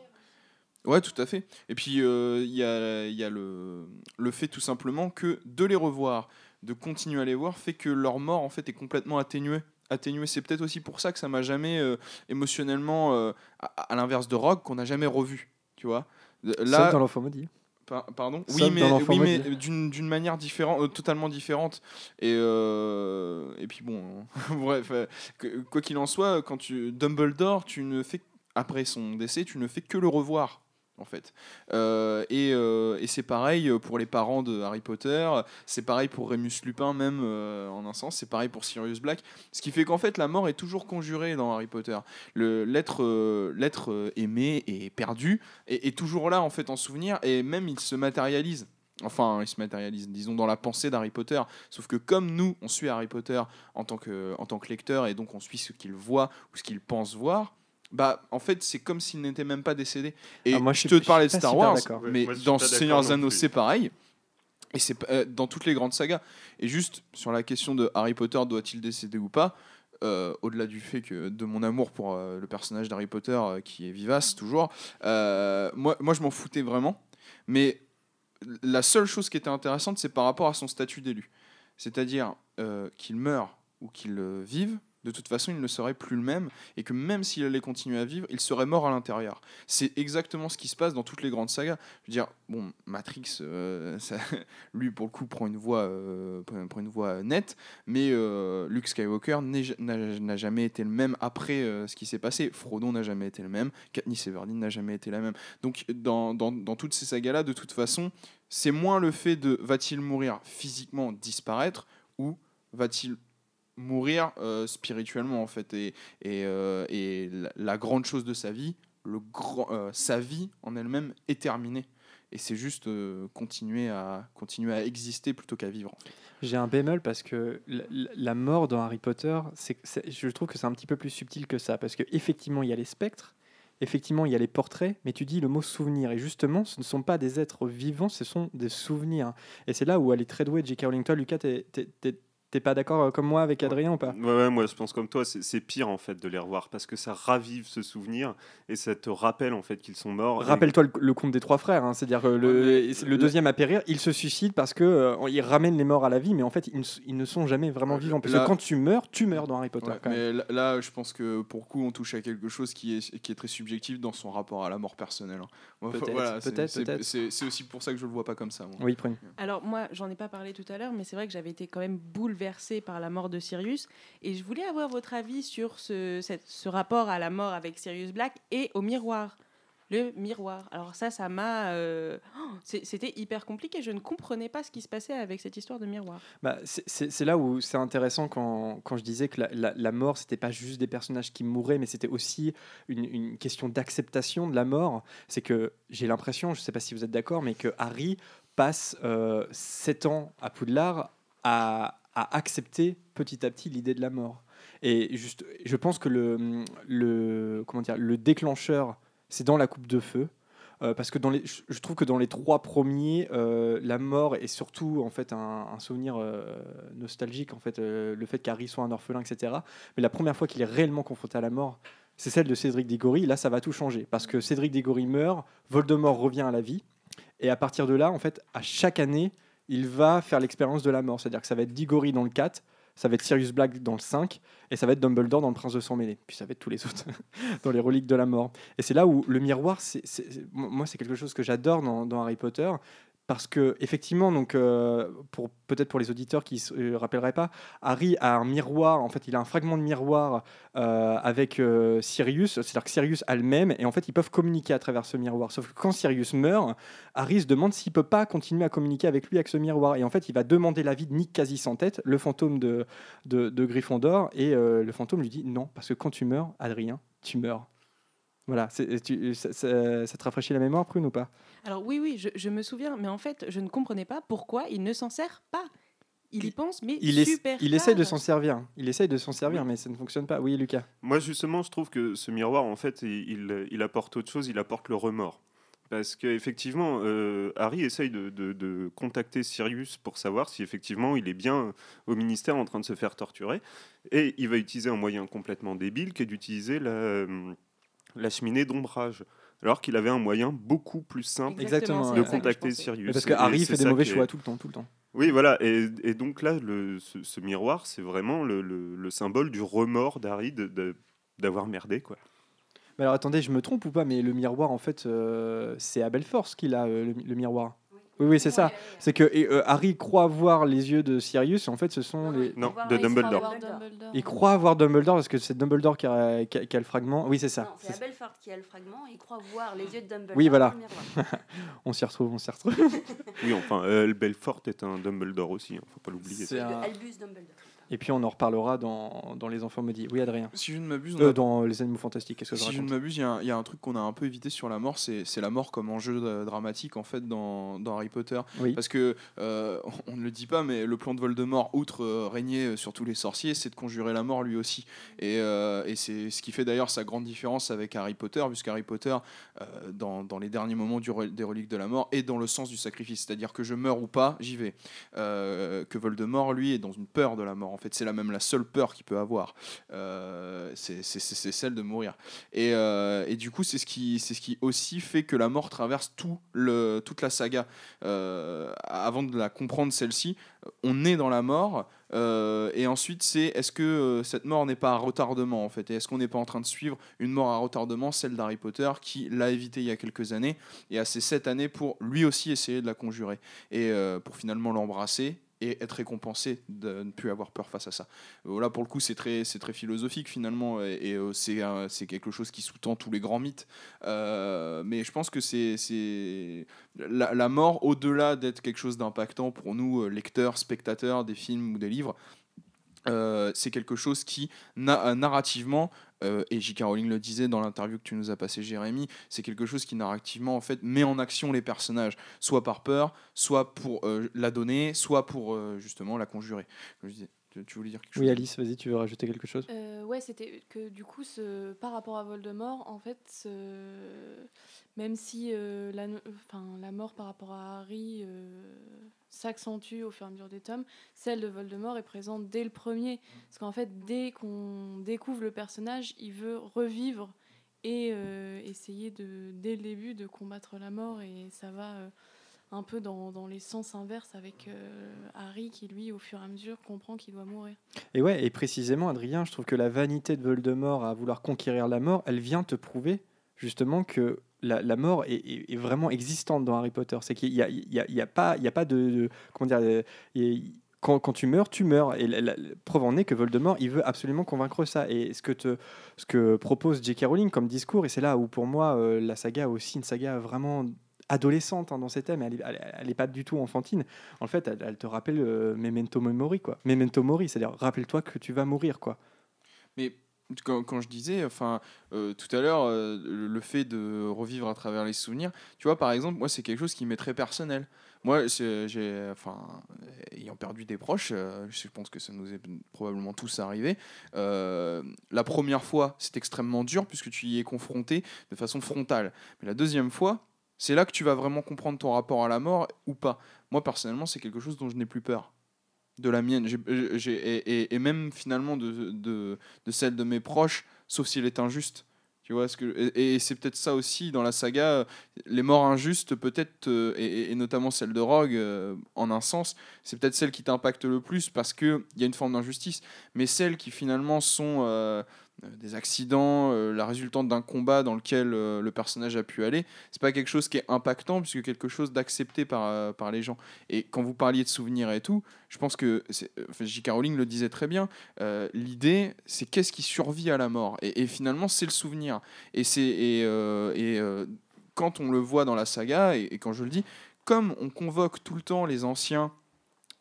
Ouais, tout à fait. Et puis, il y a, y a le, le fait tout simplement que de les revoir, de continuer à les voir, fait que leur mort, en fait, est complètement atténuée. atténuée. C'est peut-être aussi pour ça que ça m'a jamais émotionnellement, à, à l'inverse de Rogue, qu'on n'a jamais revu. Tu vois Sauf Là, dans l'enfant maudit. Par- pardon Oui, mais, oui, mais d'une d'une manière différente, euh, totalement différente. Et, euh, et puis bon, bref, euh, que- quoi qu'il en soit, quand tu Dumbledore, tu ne fais après son décès, tu ne fais que le revoir. En fait. Euh, et euh, et c'est pareil pour les parents de Harry Potter, c'est pareil pour Remus Lupin même euh, en un sens, c'est pareil pour Sirius Black. Ce qui fait qu'en fait la mort est toujours conjurée dans Harry Potter. L'être l'être aimé et perdu est, est toujours là en fait en souvenir et même il se matérialise. Enfin, il se matérialise, disons, dans la pensée d'Harry Potter. Sauf que comme nous, on suit Harry Potter en tant que, en tant que lecteur et donc on suit ce qu'il voit ou ce qu'il pense voir, bah en fait c'est comme s'il n'était même pas décédé. Et Ah, moi, je je te parlais de Star Wars, mais moi, dans Seigneur des Anneaux c'est pareil. Et c'est euh, dans toutes les grandes sagas. Et juste sur la question de Harry Potter doit-il décéder ou pas, euh, au-delà du fait que de mon amour pour euh, le personnage d'Harry Potter euh, qui est vivace toujours, euh, moi, moi je m'en foutais vraiment. Mais la seule chose qui était intéressante, c'est par rapport à son statut d'élu. C'est-à-dire euh, qu'il meure ou qu'il euh, vive, de toute façon, il ne serait plus le même, et que même s'il allait continuer à vivre, il serait mort à l'intérieur. C'est exactement ce qui se passe dans toutes les grandes sagas. Je veux dire, bon, Matrix, euh, ça- lui, pour le coup, prend une voix, euh, prend une nette, mais euh, Luke Skywalker n'a jamais été le même après euh, ce qui s'est passé. Frodon n'a jamais été le même, Katniss Everdeen n'a jamais été la même. Donc, dans, dans toutes ces sagas-là, de toute façon, c'est moins le fait de va-t-il mourir physiquement, disparaître, ou va-t-il mourir euh, spirituellement, en fait. Et, et, euh, la, grande chose de sa vie, le grand, euh, sa vie en elle-même est terminée. Et c'est juste continuer, à, continuer à exister plutôt qu'à vivre. J'ai un bémol parce que la, mort dans Harry Potter, je trouve que c'est un petit peu plus subtil que ça. Parce qu'effectivement, il y a les spectres, effectivement, il y a les portraits, mais tu dis le mot souvenir. Et justement, ce ne sont pas des êtres vivants, ce sont des souvenirs. Et c'est là où elle est très douée, J.K. Rowling. Toi, Lucas, t'es pas d'accord euh, comme moi avec Adrien ou pas? Ouais, ouais, moi je pense comme toi, c'est pire en fait de les revoir parce que ça ravive ce souvenir et ça te rappelle en fait qu'ils sont morts. Et- Rappelle-toi le, le conte des trois frères, hein, c'est-à-dire que le, Ouais, le deuxième à périr, il se suicide parce que euh, il ramène les morts à la vie, mais en fait ils ne, s- ils ne sont jamais vraiment Ouais, vivants. Parce là- que quand tu meurs, tu meurs dans Harry Potter. Ouais, quand même. mais là, là, je pense que pour coup, on touche à quelque chose qui est, qui est très subjectif dans son rapport à la mort personnelle. hein. Peut-être, voilà, c'est- peut-être, aussi pour ça que je le vois pas comme ça. moi. Oui, Prune. Alors moi, j'en ai pas parlé tout à l'heure, mais c'est vrai que j'avais été quand même bouleversée par la mort de Sirius. Et je voulais avoir votre avis sur ce, rapport à la mort avec Sirius Black et au miroir. Le miroir. Alors ça, ça m'a... euh, oh, C'était hyper compliqué. Je ne comprenais pas ce qui se passait avec cette histoire de miroir. Bah, c'est- là où c'est intéressant quand, quand je disais que la, la, la mort, c'était pas juste des personnages qui mouraient, mais c'était aussi une, question d'acceptation de la mort. C'est que j'ai l'impression, je sais pas si vous êtes d'accord, mais que Harry passe euh, sept ans à Poudlard à, à accepter petit à petit l'idée de la mort. Et juste, je pense que le, comment dire, le déclencheur, c'est dans la coupe de feu. Euh, parce que dans les, je, trouve que dans les trois premiers, euh, la mort est surtout en fait un, souvenir euh, nostalgique, en fait, le fait qu'Harry soit un orphelin, etc. Mais la première fois qu'il est réellement confronté à la mort, c'est celle de Cédric Diggory. Là, ça va tout changer parce que Cédric Diggory meurt, Voldemort revient à la vie, et à partir de là, en fait, à chaque année, il va faire l'expérience de la mort. C'est-à-dire que ça va être Diggory dans le 4, ça va être Sirius Black dans le 5, et ça va être Dumbledore dans le Prince de Sang Mêlé. Puis ça va être tous les autres dans les reliques de la mort. Et c'est là où le miroir, c'est, moi, c'est quelque chose que j'adore dans Harry Potter. Parce que effectivement, donc euh, pour peut-être pour les auditeurs qui ne se rappelleraient pas, Harry a un miroir. En fait, il a un fragment de miroir euh, avec euh, Sirius. C'est-à-dire que Sirius a le même, et en fait, ils peuvent communiquer à travers ce miroir. Sauf que quand Sirius meurt, Harry se demande s'il peut pas continuer à communiquer avec lui avec ce miroir. Et en fait, il va demander l'avis de Nick quasi sans tête, le fantôme de de, de Gryffondor, et euh, le fantôme lui dit non, parce que quand tu meurs, Adrien, tu meurs. Voilà, tu- ça, ça- ça te rafraîchit la mémoire, Prune, ou pas? Alors oui, oui, je, je me souviens, mais en fait, je ne comprenais pas pourquoi il ne s'en sert pas. Il y pense, mais il, est- super il essaye de s'en servir. Il essaye de s'en servir, mais ça ne fonctionne pas. Oui, Lucas. Moi, justement, je trouve que ce miroir, en fait, il, il- apporte autre chose, il apporte le remords. Parce qu'effectivement, Harry essaye de, de- de contacter Sirius pour savoir si effectivement il est bien au ministère en train de se faire torturer. Et il va utiliser un moyen complètement débile qui est d'utiliser la, euh, la cheminée d'ombrage. Alors qu'il avait un moyen beaucoup plus simple Exactement, de contacter. Sirius. Parce que Harry fait des mauvais est- choix tout le temps, tout le temps. Oui, voilà. Et, et donc là, le, ce, ce miroir, c'est vraiment le, le- le symbole du remords d'Harry d'avoir merdé, quoi. Mais alors attendez, je me trompe ou pas Mais le miroir, en fait, euh, c'est à Belforce qu'il a euh, le, le miroir. Oui, oui, c'est ça. C'est que et, euh, Harry croit voir les yeux de Sirius, et en fait, ce sont les. Non, de Dumbledore. Il croit avoir Dumbledore parce que c'est Dumbledore qui a, qui a- qui a le fragment. Oui, c'est ça. C'est Belfort qui a le fragment. Il croit voir les yeux de Dumbledore. Oui, voilà. On s'y retrouve, on s'y retrouve. Oui, enfin, euh, Belfort est un Dumbledore aussi, hein, faut pas l'oublier. C'est un- Albus Dumbledore. Et puis on en reparlera dans, dans Les Enfants Maudits. Oui, Adrien. Si je ne m'abuse, Euh, a- dans Les Animaux Fantastiques, qu'est-ce que si je ne m'abuse, il y, a un- il y a un truc qu'on a un peu évité sur la mort, c'est la mort comme enjeu dramatique en fait dans, dans Harry Potter. Oui. Parce que euh, on ne le dit pas, mais le plan de Voldemort, outre euh, régner sur tous les sorciers, c'est de conjurer la mort lui aussi. Et, et c'est ce qui fait d'ailleurs sa grande différence avec Harry Potter, puisque Harry Potter, dans, dans les derniers moments du des reliques de la mort, est dans le sens du sacrifice, c'est-à-dire que je meurs ou pas, j'y vais. Que Voldemort, lui, est dans une peur de la mort. En fait, c'est la même la seule peur qu'il peut avoir. Euh, c'est celle de mourir. Et, euh, et du coup, c'est ce qui, ce qui aussi fait que la mort traverse tout le, toute la saga. Euh, avant de la comprendre celle-ci, on est dans la mort. et ensuite, c'est est-ce que cette mort n'est pas à retardement en fait? Et est-ce qu'on n'est pas en train de suivre une mort à retardement, celle d'Harry Potter, qui l'a évité il y a quelques années et a ces sept années pour lui aussi essayer de la conjurer et pour finalement l'embrasser et être récompensé de ne plus avoir peur face à ça. Euh, Là, pour le coup, c'est très, c'est très philosophique finalement, et, euh, c'est, c'est quelque chose qui sous-tend tous les grands mythes. Euh, mais je pense que c'est, c'est la, mort, au-delà d'être quelque chose d'impactant pour nous, lecteurs, spectateurs des films ou des livres, c'est quelque chose qui, na- narrativement, euh, et J.K. Rowling le disait dans l'interview que tu nous as passé, Jérémy, c'est quelque chose qui, narrativement, en fait, met en action les personnages, soit par peur, soit pour euh, la donner, soit pour euh, justement la conjurer. Tu voulais dire quelque chose Oui, Alice, vas-y, tu veux rajouter quelque chose Euh, ouais, c'était que du coup, ce, par rapport à Voldemort, en fait, ce- même si euh, la, enfin, la mort par rapport à Harry euh, s'accentue au fur et à mesure des tomes, celle de Voldemort est présente dès le premier. Parce qu'en fait, dès qu'on découvre le personnage, il veut revivre et euh, essayer de, dès le début de combattre la mort. Et ça va euh, un peu dans, les sens inverses avec euh, Harry qui, lui, au fur et à mesure, comprend qu'il doit mourir. Et ouais, et précisément, Adrien, je trouve que la vanité de Voldemort à vouloir conquérir la mort, elle vient te prouver justement que la, mort est, vraiment existante dans Harry Potter. C'est qu'il n'y a, a, a pas, a de, comment dire, euh, quand, tu meurs, tu meurs. Et la, preuve en est que Voldemort, il veut absolument convaincre ça. Et ce que, propose J.K. Rowling comme discours, et c'est là où pour moi euh, la saga est aussi une saga vraiment adolescente hein, dans ses thèmes, elle n'est pas du tout enfantine. En fait, elle, te rappelle euh, Memento Mori, quoi. Memento Mori, c'est-à-dire rappelle-toi que tu vas mourir, quoi. Mais quand, je disais, enfin, euh, tout à l'heure, euh, le fait de revivre à travers les souvenirs, tu vois, par exemple, moi, c'est quelque chose qui m'est très personnel. Moi, j'ai, enfin, ayant perdu des proches, je pense que ça nous est probablement tous arrivé. la première fois, c'est extrêmement dur puisque tu y es confronté de façon frontale. Mais la deuxième fois, c'est là que tu vas vraiment comprendre ton rapport à la mort ou pas. Moi, personnellement, c'est quelque chose dont je n'ai plus peur. De la mienne. J'ai- j'ai- et, même finalement de, de, celle de mes proches, sauf si elle est injuste. Tu vois ce que et, c'est peut-être ça aussi dans la saga, euh, les morts injustes peut-être euh, et, notamment celle de Rogue euh, en un sens, c'est peut-être celle qui t'impacte le plus parce que il y a une forme d'injustice, mais celles qui finalement sont euh, euh, des accidents, euh, la résultante d'un combat dans lequel euh, le personnage a pu aller, c'est pas quelque chose qui est impactant puisque quelque chose d'accepté par, euh, par les gens. Et quand vous parliez de souvenirs et tout, je pense que euh, enfin, J.K. Rowling le disait très bien. euh, L'idée, c'est qu'est-ce qui survit à la mort. Et, finalement, c'est le souvenir. Et c'est et, euh, euh, quand on le voit dans la saga et quand je le dis, comme on convoque tout le temps les anciens.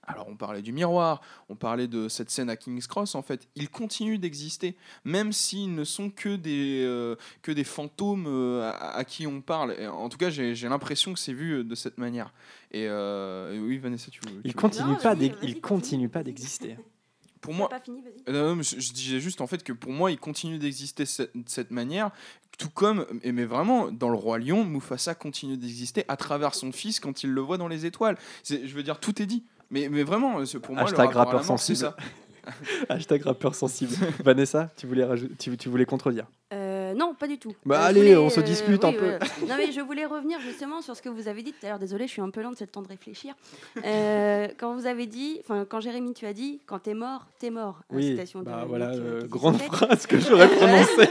Alors on parlait du miroir, on parlait de cette scène à King's Cross, en fait, ils continuent d'exister, même s'ils ne sont que des, euh, que des fantômes euh, à, à qui on parle. Et en tout cas, j'ai j'ai l'impression que c'est vu euh, de cette manière. Et euh, oui, Vanessa, tu veux. tu Il veux- continue Non, pas, vas-y, d'ex- vas-y, il vas-y, continue pas d'exister. Pour moi, pas fini, vas-y. Euh, non, mais je, je disais juste en fait que pour moi, il continue d'exister cette- de cette manière, tout comme, et mais vraiment, dans le roi lion, Mufasa continue d'exister à travers son fils quand il le voit dans les étoiles. C'est- Je veux dire, tout est dit. Mais, mais vraiment, pour moi, Hashtag le rappeur sensible. ça. Hashtag rappeur sensible. Vanessa, tu voulais, tu, tu voulais contredire. Euh, non, pas du tout. Bah, Euh, allez, voulais, on se dispute un peu. Non, mais je voulais revenir justement sur ce que vous avez dit tout à l'heure. Désolée, je suis un peu lente, c'est le temps de réfléchir. Euh, quand vous avez dit, enfin, quand Jérémy, tu as dit, quand t'es mort, t'es mort. Euh, Oui, citation bah voilà, euh, euh, qui grande phrase que j'aurais prononcée.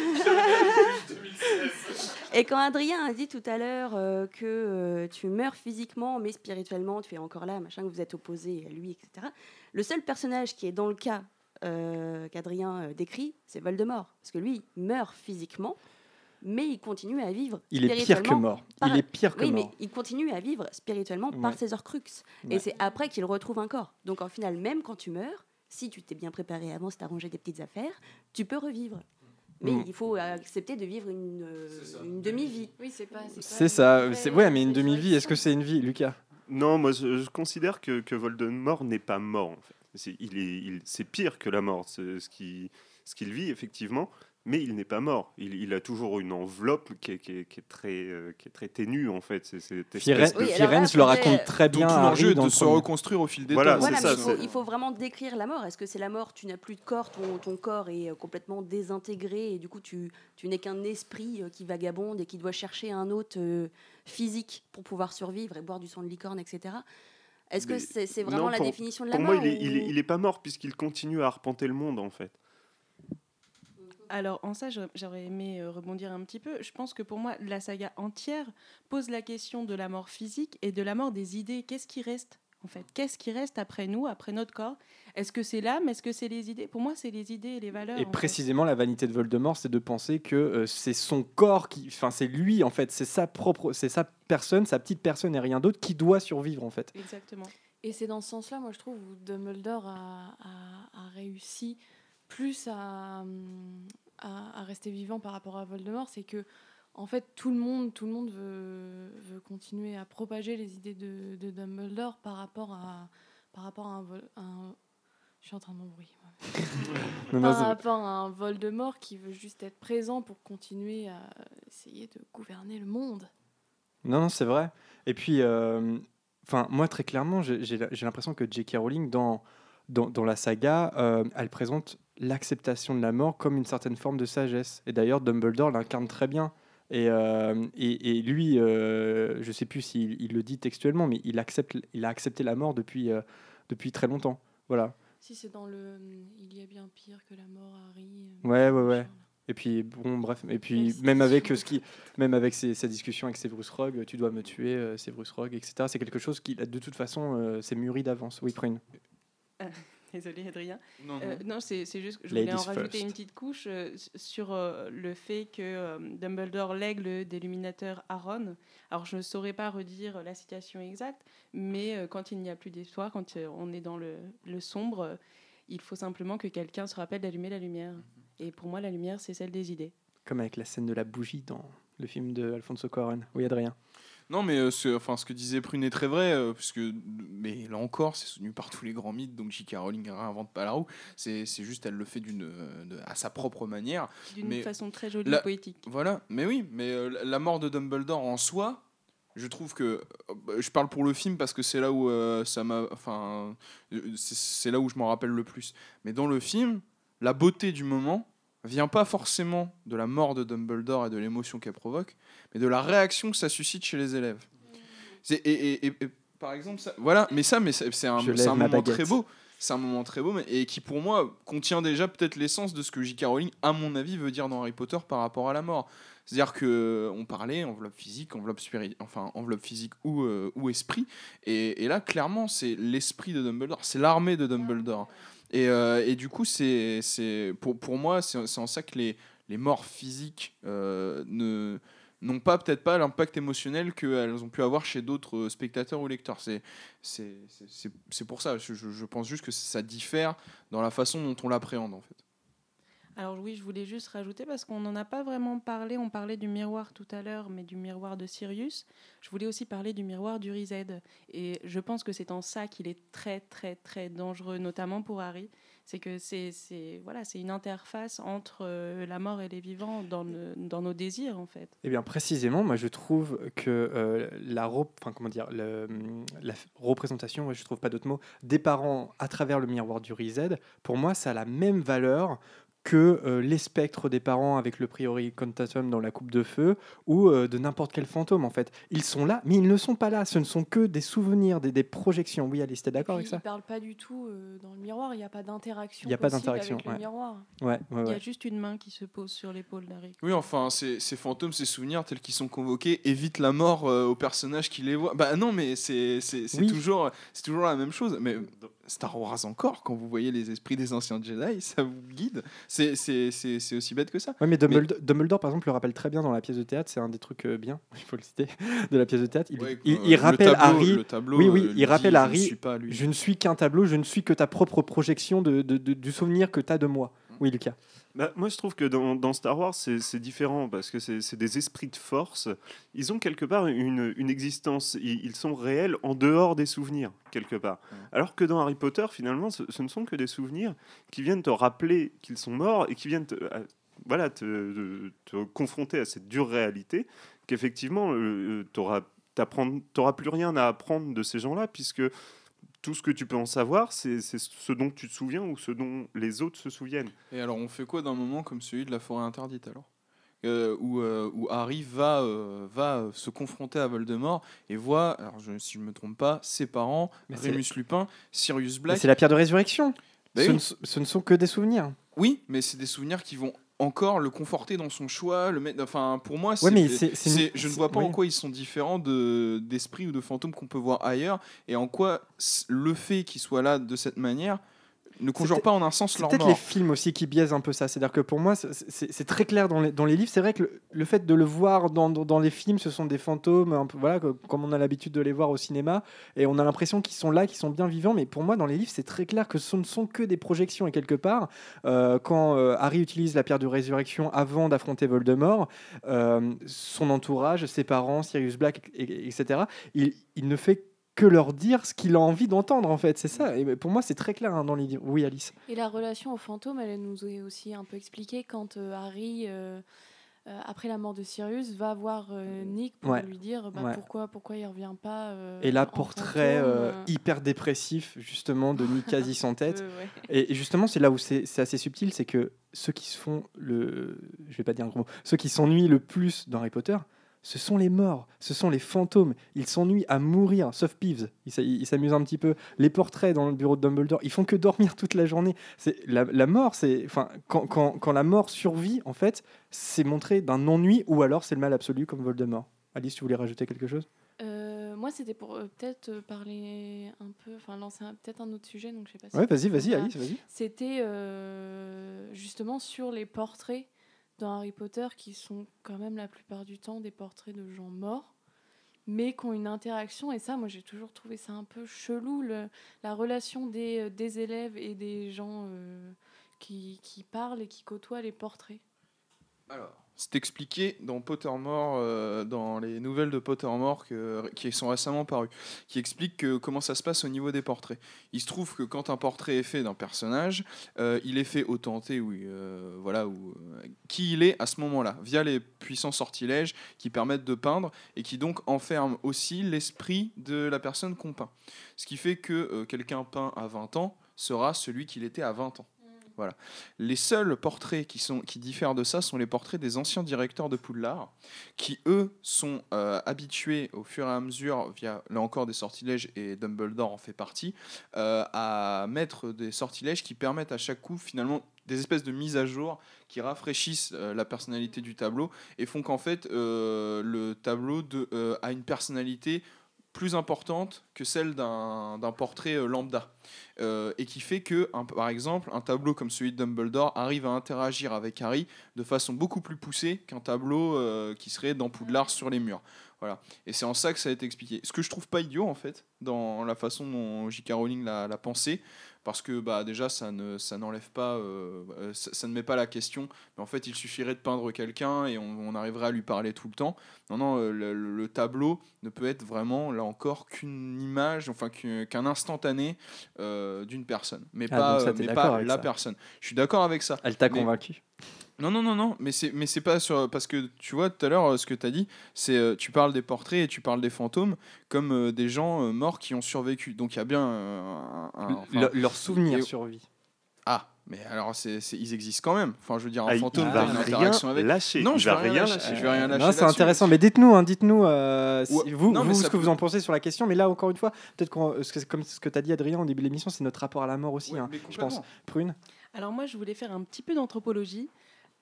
Et quand Adrien a dit tout à l'heure euh, que euh, tu meurs physiquement, mais spirituellement, tu es encore là, machin, que vous êtes opposés à lui, etc. Le seul personnage qui est dans le cas euh, qu'Adrien décrit, c'est Voldemort. Parce que lui, il meurt physiquement, mais il continue à vivre Il est pire que mort. par- Il est pire que Oui, mais il continue à vivre spirituellement par ses Horcruxes. Ouais. Et c'est après qu'il retrouve un corps. Donc, en final, même quand tu meurs, si tu t'es bien préparé avant, si tu as rangé des petites affaires, tu peux revivre. Mais Mm. il faut accepter de vivre une, euh, une demi-vie. Oui, c'est pas. C'est ça. C'est ouais, mais une demi-vie. Est-ce que c'est une vie, Lucas? Non, moi je, je considère que, que Voldemort n'est pas mort en fait. C'est, il est, il- c'est pire que la mort, c'est ce qui- ce qu'il vit effectivement, mais il n'est pas mort. Il, il a toujours une enveloppe qui est, qui est- qui est très, euh, qui est très ténue en fait. C'est, Firenze, de- Oui, le raconte très bien tout à l'enjeu de le se reconstruire au fil des Voilà, tomes. Voilà, c'est mais ça, il, faut, c'est- il faut vraiment décrire la mort. Est-ce que c'est la mort Tu n'as plus de corps, ton, ton corps est euh, complètement désintégré et du coup tu, tu n'es qu'un esprit euh, qui vagabonde et qui doit chercher un hôte euh, physique pour pouvoir survivre et boire du sang de licorne, etc. Est-ce que c'est c'est vraiment non, la pour- définition de la Pour mort moi, il est, il est- ou- il est pas mort puisqu'il continue à arpenter le monde en fait. Alors, en ça, j'aurais- aimé euh, rebondir un petit peu. Je pense que pour moi, la saga entière pose la question de la mort physique et de la mort des idées. Qu'est-ce qui reste en fait? Qu'est-ce qui reste après nous, après notre corps? Est-ce que c'est l'âme? Est-ce que c'est les idées? Pour moi, c'est les idées et les valeurs. Et fait. précisément, la vanité de Voldemort, c'est de penser que euh, c'est son corps qui, enfin, c'est lui en fait, c'est sa propre, c'est sa personne, sa petite personne et rien d'autre qui doit survivre en fait. Exactement. Et c'est dans ce sens-là, moi, je trouve, où Dumbledore a, a- a réussi plus à, à, à rester vivant par rapport à Voldemort. C'est que, en fait, tout le monde, tout le monde veut, veut continuer à propager les idées de, de Dumbledore par rapport à, par rapport à un, un- Je suis en train de m'embrouiller. Non, non, Par c'est- rapport à un Voldemort qui veut juste être présent pour continuer à essayer de gouverner le monde. Non, non, c'est vrai. Et puis, euh, enfin, moi, très clairement, j'ai l'impression que J.K. Rowling, dans, dans, dans la saga, euh, elle présente l'acceptation de la mort comme une certaine forme de sagesse. Et d'ailleurs, Dumbledore l'incarne très bien. Et, euh, et, et lui, euh, je sais plus s'il il le dit textuellement, mais il, accepte, il a accepté la mort depuis, euh, depuis très longtemps. Voilà. Si c'est dans le Il y a bien pire que la mort, Harry. Ouais, ouais, ouais. Et puis, bon, bref. Et puis, même avec ce qui, même avec ses- sa discussion avec Severus Rogue, tu dois me tuer, Severus Rogue, etc. C'est quelque chose qui, de toute façon, euh, c'est mûri d'avance. Oui, Prune. Désolée, Adrien. Non, Euh, non, c'est c'est juste que je voulais en rajouter first. une petite couche euh, sur euh, le fait que euh, Dumbledore lègue le déluminateur à Ron. Alors, je ne saurais pas redire la citation exacte, mais euh, quand il n'y a plus d'histoire, quand euh, on est dans le, le sombre, euh, il faut simplement que quelqu'un se rappelle d'allumer la lumière. Et pour moi, la lumière, c'est celle des idées. Comme avec la scène de la bougie dans le film de Alfonso Cuarón. Oui, Adrien. Non, mais euh, ce, enfin, ce que disait Prune est très vrai, euh, puisque, mais là encore, c'est soutenu par tous les grands mythes, donc J.K. Rowling ne réinvente pas la roue. C'est juste, elle le fait d'une, euh, à sa propre manière. D'une façon très jolie la- et poétique. Voilà, mais oui, mais euh, la- mort de Dumbledore en soi, je trouve que. je parle pour le film parce que c'est là où euh, ça m'a. Enfin, c'est là où je m'en rappelle le plus. Mais dans le film, la beauté du moment vient pas forcément de la mort de Dumbledore et de l'émotion qu'elle provoque, mais de la réaction que ça suscite chez les élèves. Et, et- et- et par exemple, ça, voilà, mais ça, mais c'est un, moment baguette. très beau. C'est un moment très beau, mais, et qui pour moi contient déjà peut-être l'essence de ce que J.K. Rowling, à mon avis, veut dire dans Harry Potter par rapport à la mort. C'est-à-dire que euh, on parlait enveloppe physique, enveloppe spirit, enfin enveloppe physique ou, euh, ou esprit, et là clairement c'est l'esprit de Dumbledore, c'est l'armée de Dumbledore. Et, euh, et du coup c'est c'est pour pour moi c'est c'est en ça que les les morts physiques euh, ne n'ont pas peut-être pas l'impact émotionnel qu'elles ont pu avoir chez d'autres euh, spectateurs ou lecteurs. C'est c'est c'est- c'est- pour ça. Je- je pense juste que ça diffère dans la façon dont on l'appréhende en fait. Alors oui, je voulais juste rajouter parce qu'on n'en a pas vraiment parlé. On parlait du miroir tout à l'heure, mais du miroir de Sirius. Je voulais aussi parler du miroir du Rized. Et je pense que c'est en ça qu'il est très très très dangereux, notamment pour Harry. C'est que c'est voilà, une interface entre euh, la mort et les vivants dans, dans nos désirs en fait. Eh bien, précisément, moi, je trouve que euh, la, comment dire, la représentation, ouais, je trouve pas d'autre mot, des parents à travers le miroir du Rized, pour moi, ça a la même valeur que euh, les spectres des parents avec le priori contatum dans la coupe de feu ou euh, de n'importe quel fantôme en fait. Ils sont là, mais ils ne sont pas là. Ce ne sont que des souvenirs, des, des projections. Oui, Alice, t'es d'accord avec ça Il parle pas du tout euh, dans le miroir, il n'y a pas d'interaction. Il y a pas d'interaction, avec ouais. le miroir. Ouais, ouais, Il y a juste une main qui se pose sur l'épaule d'Harry. Oui, enfin, ces, ces fantômes, ces souvenirs tels qu'ils sont convoqués évitent la mort euh, aux personnages qui les voient. Bah non, mais c'est c'est- c'est Oui. toujours, c'est toujours la même chose. Mais Star Wars encore, quand vous voyez les esprits des anciens Jedi, ça vous guide. C'est- aussi bête que ça. Ouais, mais Dumbledore, Dumbledore, par exemple, le rappelle très bien dans la pièce de théâtre. C'est un des trucs euh, bien, il faut le citer, de la pièce de théâtre. Il, Ouais, il- il le rappelle tableau- Harry. le tableau, oui, oui, euh, il rappelle dit, Harry, Je ne suis pas lui. Je ne suis qu'un tableau, je ne suis que ta propre projection de, de- de- du souvenir que tu as de moi. Oui, Lucas. Bah, moi, je trouve que dans, dans Star Wars, c'est différent parce que c'est des esprits de force. Ils ont quelque part une, une existence. Ils, ils sont réels en dehors des souvenirs, quelque part. Alors que dans Harry Potter, finalement, ce, ce ne sont que des souvenirs qui viennent te rappeler qu'ils sont morts et qui viennent te, à- voilà, te, te confronter à cette dure réalité qu'effectivement, tu n'auras plus rien à apprendre de ces gens-là puisque tout ce que tu peux en savoir, c'est c'est ce dont tu te souviens ou ce dont les autres se souviennent. Et alors, on fait quoi d'un moment comme celui de la forêt interdite alors? Euh, où, euh, où Harry va, euh, va se confronter à Voldemort et voit, alors je, si je ne me trompe pas, ses parents, Mais Lupin, Sirius Black. C'est la pierre de résurrection. Bah ce, oui. ne, ce ne sont que des souvenirs. Oui, mais c'est des souvenirs qui vont encore le conforter dans son choix. Le mettre, enfin, pour moi, c'est, Ouais, mais c'est- c'est- c'est- je ne vois pas en quoi ils sont différents de, d'esprits ou de fantômes qu'on peut voir ailleurs et en quoi le fait qu'ils soient là de cette manière ne conjure pas en un sens C'est leur peut-être mort. les films aussi qui biaisent un peu ça. C'est-à-dire que pour moi, c'est- très clair dans les, dans les livres. C'est vrai que le, le fait de le voir dans, dans, dans les films, ce sont des fantômes, un peu, voilà, que- comme on a l'habitude de les voir au cinéma, et on a l'impression qu'ils sont là, qu'ils sont bien vivants. Mais pour moi, dans les livres, c'est très clair que ce ne sont que des projections. Et quelque part, euh, quand euh, Harry utilise la pierre de résurrection avant d'affronter Voldemort, euh, son entourage, ses parents, Sirius Black, et- et- etc., il, il ne fait que leur dire ce qu'il a envie d'entendre en fait c'est ça et pour moi c'est très clair hein, dans les livres oui Alice Et la relation au fantôme, elle nous est aussi un peu expliquée quand euh, Harry, euh, euh, après la mort de Sirius, va voir euh, Nick pour Ouais. lui dire bah, Ouais. pourquoi, pourquoi il revient pas. euh, Et là, portrait fantôme, hyper dépressif, justement, de Nick quasi sans tête. ouais. Et, et justement, c'est là où c'est c'est assez subtil, c'est que ceux qui se font le. Je vais pas dire un gros mot. Ceux qui s'ennuient le plus dans Harry Potter, ce sont les morts, ce sont les fantômes. Ils s'ennuient à mourir, sauf Peeves. Il s'a- il s'amuse un petit peu. Les portraits dans le bureau de Dumbledore, ils font que dormir toute la journée. C'est la, la mort, c'est. Enfin, quand, quand, quand la mort survit, en fait, c'est montré d'un ennui ou alors c'est le mal absolu comme Voldemort. Alice, tu voulais rajouter quelque chose? Euh, moi, c'était pour euh, peut-être euh, parler un peu, enfin lancer peut-être un autre sujet, donc je sais pas si. Ouais, vas-y, vas-y, Alice, vas-y. C'était euh, justement sur les portraits dans Harry Potter qui sont quand même la plupart du temps des portraits de gens morts, mais qui ont une interaction. Et ça, moi, j'ai toujours trouvé ça un peu chelou, le- la relation des, euh, des élèves et des gens euh, qui, qui parlent et qui côtoient les portraits. Alors, c'est expliqué dans Pottermore, euh, dans les nouvelles de Pottermore qui sont récemment parues, qui expliquent que- comment ça se passe au niveau des portraits. Il se trouve que quand un portrait est fait d'un personnage, euh, il est fait au tenté, oui, euh, voilà, qui il est à ce moment-là, via les puissants sortilèges qui permettent de peindre et qui donc enferment aussi l'esprit de la personne qu'on peint. Ce qui fait que quelqu'un peint à 20 ans sera celui qu'il était à 20 ans. Voilà. Les seuls portraits qui, sont, qui diffèrent de ça sont les portraits des anciens directeurs de Poudlard, qui eux sont euh, habitués au fur et à mesure, via là encore des sortilèges, et Dumbledore en fait partie, euh, à mettre des sortilèges qui permettent à chaque coup finalement des espèces de mises à jour qui rafraîchissent euh, la personnalité du tableau et font qu'en fait le tableau a une personnalité plus importante que celle d'un portrait euh, lambda. Euh, et qui fait que, un- par exemple, un tableau comme celui de Dumbledore arrive à interagir avec Harry de façon beaucoup plus poussée qu'un tableau euh, qui serait dans Poudlard sur les murs. Voilà. Et c'est en ça que ça a été expliqué. Ce que je trouve pas idiot, en fait, dans la façon dont J.K. Rowling l'a pensé, parce que bah, déjà, ça ne ça n'enlève pas, euh, euh, ça, ça ne met pas la question, mais en fait, il suffirait de peindre quelqu'un et on, on arriverait à lui parler tout le temps. Non, non, euh, le, le- le tableau ne peut être vraiment, là encore, qu'une image, enfin qu'un instantané euh, d'une personne, mais Ah, pas, ça, mais pas la ça. personne. Je suis d'accord avec ça. Elle t'a Mais- convaincu Non, non, non, non, mais c'est, mais c'est pas sur. Parce que tu vois, tout à l'heure, euh, ce que tu as dit, c'est euh, tu parles des portraits et tu parles des fantômes comme euh, des gens euh, morts qui ont survécu. Donc il y a bien euh, un- un- enfin, Le- leur souvenir et- survit. Ah, mais alors c'est, c'est- ils existent quand même. Enfin, je veux dire, un Ah, il fantôme, va t'as une rien interaction avec. lâcher. Non, il je vais va rien lâcher. lâcher. Je vais rien lâcher Non, c'est intéressant. Mais dites-nous, hein, dites-nous euh, si- Ouais, vous, non, vous, ce que vous en pensez sur la question. Mais là, encore une fois, peut-être qu'on, ce que- comme ce que tu as dit, Adrien, au début de l'émission, c'est notre rapport à la mort aussi. Ouais, hein, je pense. Prune. Alors moi, je voulais faire un petit peu d'anthropologie.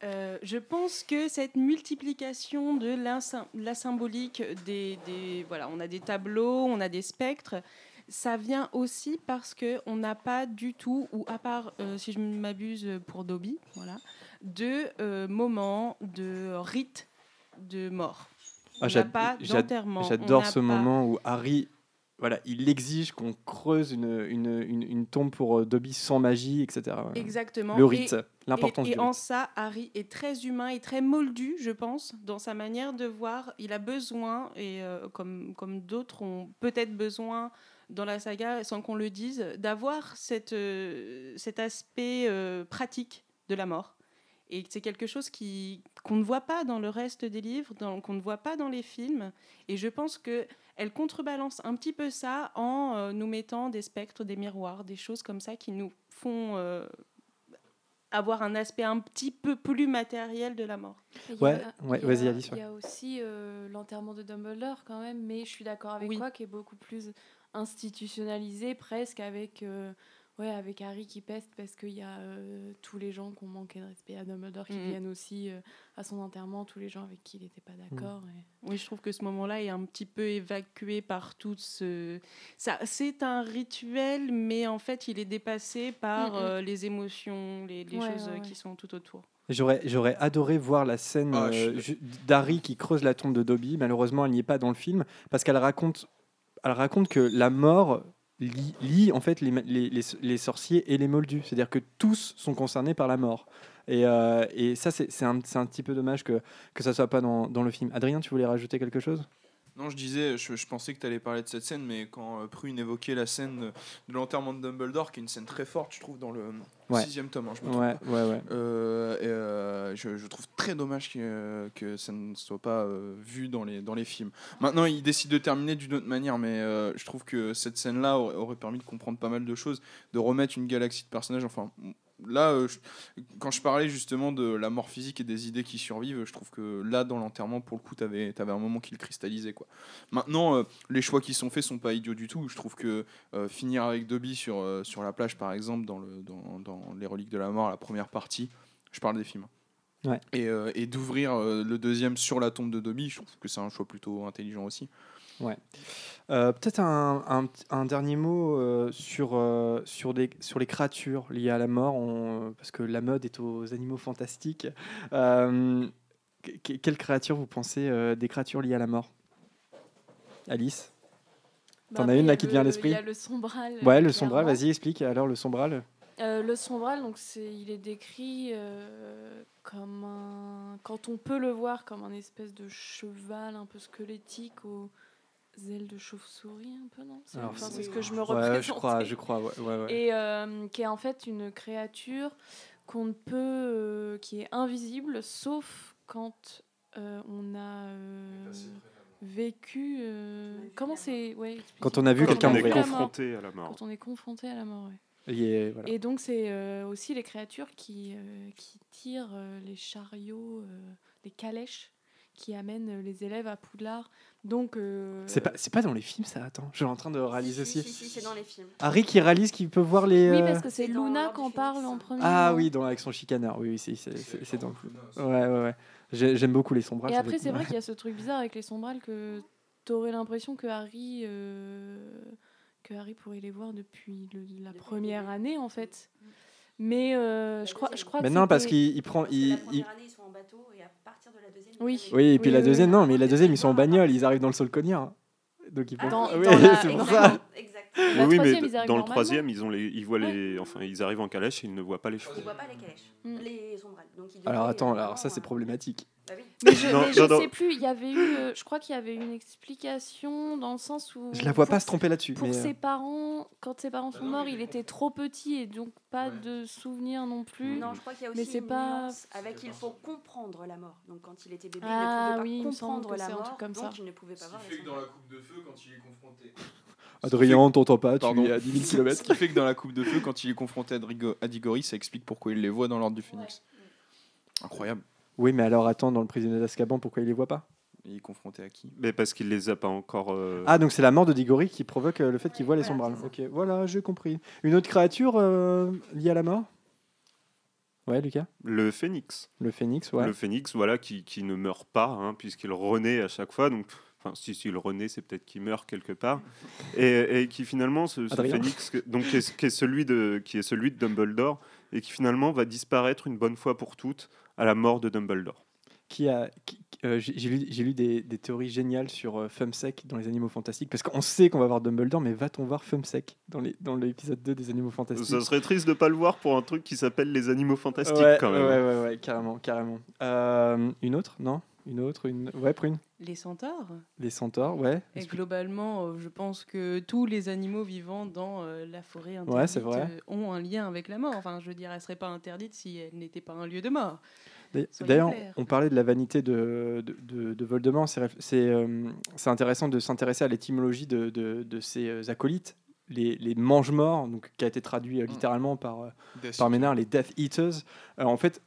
Euh, je pense que cette multiplication de la, sym- la symbolique des, des- voilà, on a des tableaux, on a des spectres. Ça vient aussi parce que on n'a pas du tout, ou à part, euh, si je m'abuse pour Dobby, voilà, de euh, moments de rites de mort. Ah, J'adore ce pas- moment où Harry, voilà, il exige qu'on creuse une, une, une, une tombe pour euh, Dobby sans magie, etc. Exactement. Le rite, l'importance Et, en ça, Harry est très humain et très moldu, je pense, dans sa manière de voir. Il a besoin, et euh, comme, comme d'autres ont peut-être besoin dans la saga, sans qu'on le dise, d'avoir euh, cet aspect euh, pratique de la mort. Et c'est quelque chose qui qu'on ne voit pas dans le reste des livres, dans- qu'on ne voit pas dans les films. Et je pense que elle contrebalance un petit peu ça en euh, nous mettant des spectres, des miroirs, des choses comme ça qui nous font euh, avoir un aspect un petit peu plus matériel de la mort. A- Ouais, a- vas-y, Alice. Il y a aussi euh, l'enterrement de Dumbledore quand même, mais je suis d'accord avec Oui. toi qui est beaucoup plus institutionnalisé presque avec, euh, ouais, avec Harry qui peste parce qu'il y a euh, tous les gens qui ont manqué de respect à Dumbledore qui Mhm. viennent aussi euh, à son enterrement, tous les gens avec qui il n'était pas d'accord. et- Oui, je trouve que ce moment-là est un petit peu évacué par tout ce... Ça, c'est un rituel, mais en fait, il est dépassé par Mhm. euh, les émotions, les, les Ouais, choses ouais, ouais. qui sont tout autour. J'aurais, j'aurais adoré voir la scène Ah, je euh, d'Harry qui creuse la tombe de Dobby. Malheureusement, elle n'y est pas dans le film parce qu'elle raconte, elle raconte que la mort lie, lie, en fait les, les, les- sorciers et les moldus. C'est-à-dire que tous sont concernés par la mort. Et, euh, et ça, c'est, un, un petit peu dommage que, que ça soit pas dans, dans le film. Adrien, tu voulais rajouter quelque chose? Non, je disais, je, je pensais que tu allais parler de cette scène, mais quand euh, Prune évoquait la scène de, l'enterrement de Dumbledore, qui est une scène très forte, je trouve, dans le Ouais. sixième tome, hein, je me Ouais, ouais, ouais. Euh, et, euh, je, je trouve très dommage que, que ça ne soit pas vu dans les, dans les films. Maintenant, il décide de terminer d'une autre manière, mais je trouve que cette scène-là aurait, aurait permis de comprendre pas mal de choses, de remettre une galaxie de personnages. Enfin, là, euh, je- quand je parlais justement de la mort physique et des idées qui survivent, je trouve que là, dans l'enterrement, pour le coup, tu avais, un moment qui le cristallisait. Quoi. Maintenant, euh, les choix qui sont faits sont pas idiots du tout. Je trouve que euh, finir avec Dobby sur, sur la plage, par exemple, dans, le, dans, dans Les Reliques de la Mort, la première partie, je parle des films. Ouais. Et, et d'ouvrir le deuxième sur la tombe de Dobby, je trouve que c'est un choix plutôt intelligent aussi. Euh, Peut-être un, un- un dernier mot euh, sur, euh, sur, les créatures liées à la mort, on- parce que la mode est aux animaux fantastiques. Que- que- quelles créatures vous pensez des créatures liées à la mort? Alice? T'en as une, là, qui te vient à l'esprit? Il y a le sombral. Ouais, le sombral, vas-y, explique. Alors, le sombral le sombral, donc il est décrit comme un, quand on peut le voir comme un espèce de cheval un peu squelettique ailes de chauve-souris un peu non? C'est, Alors, enfin, c'est- c'est ce que je me Ouais, représente. je crois, je crois, ouais, ouais, ouais. Et euh, qui est en fait une créature qu'on ne peut, euh, qui est invisible, sauf quand euh, on a euh, vécu. euh, comment c'est ouais. Quand on a vu quelqu'un mourir. confronté à la mort. Quand on est confronté à la mort, ouais. Et voilà. Et donc, c'est euh, aussi les créatures qui, euh, qui tirent euh, les chariots, euh, les calèches qui amènent euh, les élèves à Poudlard. Donc, euh, C'est pas, c'est pas dans les films, ça Attends, je suis en train de réaliser si, aussi. Si, si, c'est dans les films. Harry qui réalise qu'il peut voir les. Oui, euh, parce que c'est Luna qu'on parle en premier. Ah oui, dans, avec son chicaneur. Oui, oui, c'est, c'est, c'est- c'est dans. Ouais, ouais, ouais. J'ai- J'aime beaucoup les sombrales. Et après, c'est vrai qu'il y a ce truc bizarre avec les sombrales que t'aurais l'impression que Harry, euh, que Harry pourrait les voir depuis le- la Depuis première année, en fait. Mais euh, je crois, je crois que Mais non, parce qu'il il prend. Parce que Il, la il- première année, ils sont en bateau et à partir de la deuxième, ils Oui. et puis Oui, la deuxième, oui. non, mais la deuxième, ils sont en bagnole, ils arrivent dans le sol cognard. Donc ils Ah. Dans- oui, c'est pour ça. La oui, oui, mais ils dans le troisième, ils, ont les, ils voient Ouais. les, enfin, ils arrivent en calèche et ils ne voient pas les chevaux. Ils voient pas les calèches, Mm. les sombrales. Donc ils Alors attends, alors ça c'est euh, problématique. bah oui. Mais je, mais non. sais plus, il y avait eu, euh, je crois qu'il y avait une explication dans le sens où. Je la vois pour- pas se tromper là-dessus. Pour mais, euh, ses parents, quand ses parents sont morts, il était trop petit et donc pas de souvenirs non plus. Non, je crois qu'il y a Mais aussi c'est une pas- avec il faut comprendre la mort. Donc quand il était bébé, Ah il ne oui, il pouvait me pas semble comprendre la c'est un mort, truc comme donc ça. il ne pouvait pas Ce voir qui les fait que dans la coupe de feu, quand il est confronté. Adrien, on t'entend pas, tu Pardon. es à 10 000 Ce km. qui fait que dans la coupe de feu, quand il est confronté à Drigo- à Diggory, ça explique pourquoi il les voit dans l'ordre du Phénix. Incroyable. Oui, mais alors attends, dans le prisonnier d'Azkaban, pourquoi il les voit pas? Il est confronté à qui? Mais parce qu'il les a pas encore. euh, Ah, donc c'est la mort de Diggory qui provoque euh, le fait qu'il voit les Voilà, sombrales. Ok, voilà, j'ai compris. Une autre créature euh, liée à la mort? Ouais, Lucas? Le phénix. Le phénix, ouais. Le phénix, voilà, qui, qui ne meurt pas, hein, puisqu'il renaît à chaque fois. Donc, enfin, si, si il renaît, c'est peut-être qu'il meurt quelque part. Et, et qui finalement, ce, ce phénix, donc, qui, est, qui est celui de, qui est celui de Dumbledore, et qui finalement va disparaître une bonne fois pour toutes à la mort de Dumbledore. Qui a, qui- euh, j'ai j'ai lu, j'ai lu des, des théories géniales sur euh, Fumsec dans les Animaux Fantastiques, parce qu'on sait qu'on va voir Dumbledore, mais va-t-on voir Fumsec dans les- dans l'épisode 2 des Animaux Fantastiques? Ça serait triste de pas le voir pour un truc qui s'appelle les animaux fantastiques, ouais, quand même. Ouais, ouais, ouais, carrément, carrément. Euh, une autre? Non? Une autre une... Ouais, Prune Les centaures. Les centaures, ouais. Et globalement, euh, je pense que tous les animaux vivant dans euh, la forêt interdite Ouais, c'est vrai. euh, ont un lien avec la mort. Enfin, je veux dire, elle serait pas interdite si elle n'était pas un lieu de mort. D'ailleurs- on parlait de la vanité de, de, de- de Voldemort. C'est réf- C'est euh, c'est intéressant de s'intéresser à l'étymologie de, de, de ces acolytes, les, les mange-morts, donc qui a été traduit euh, littéralement par, euh, par Ménard, les Death Eaters. En fait,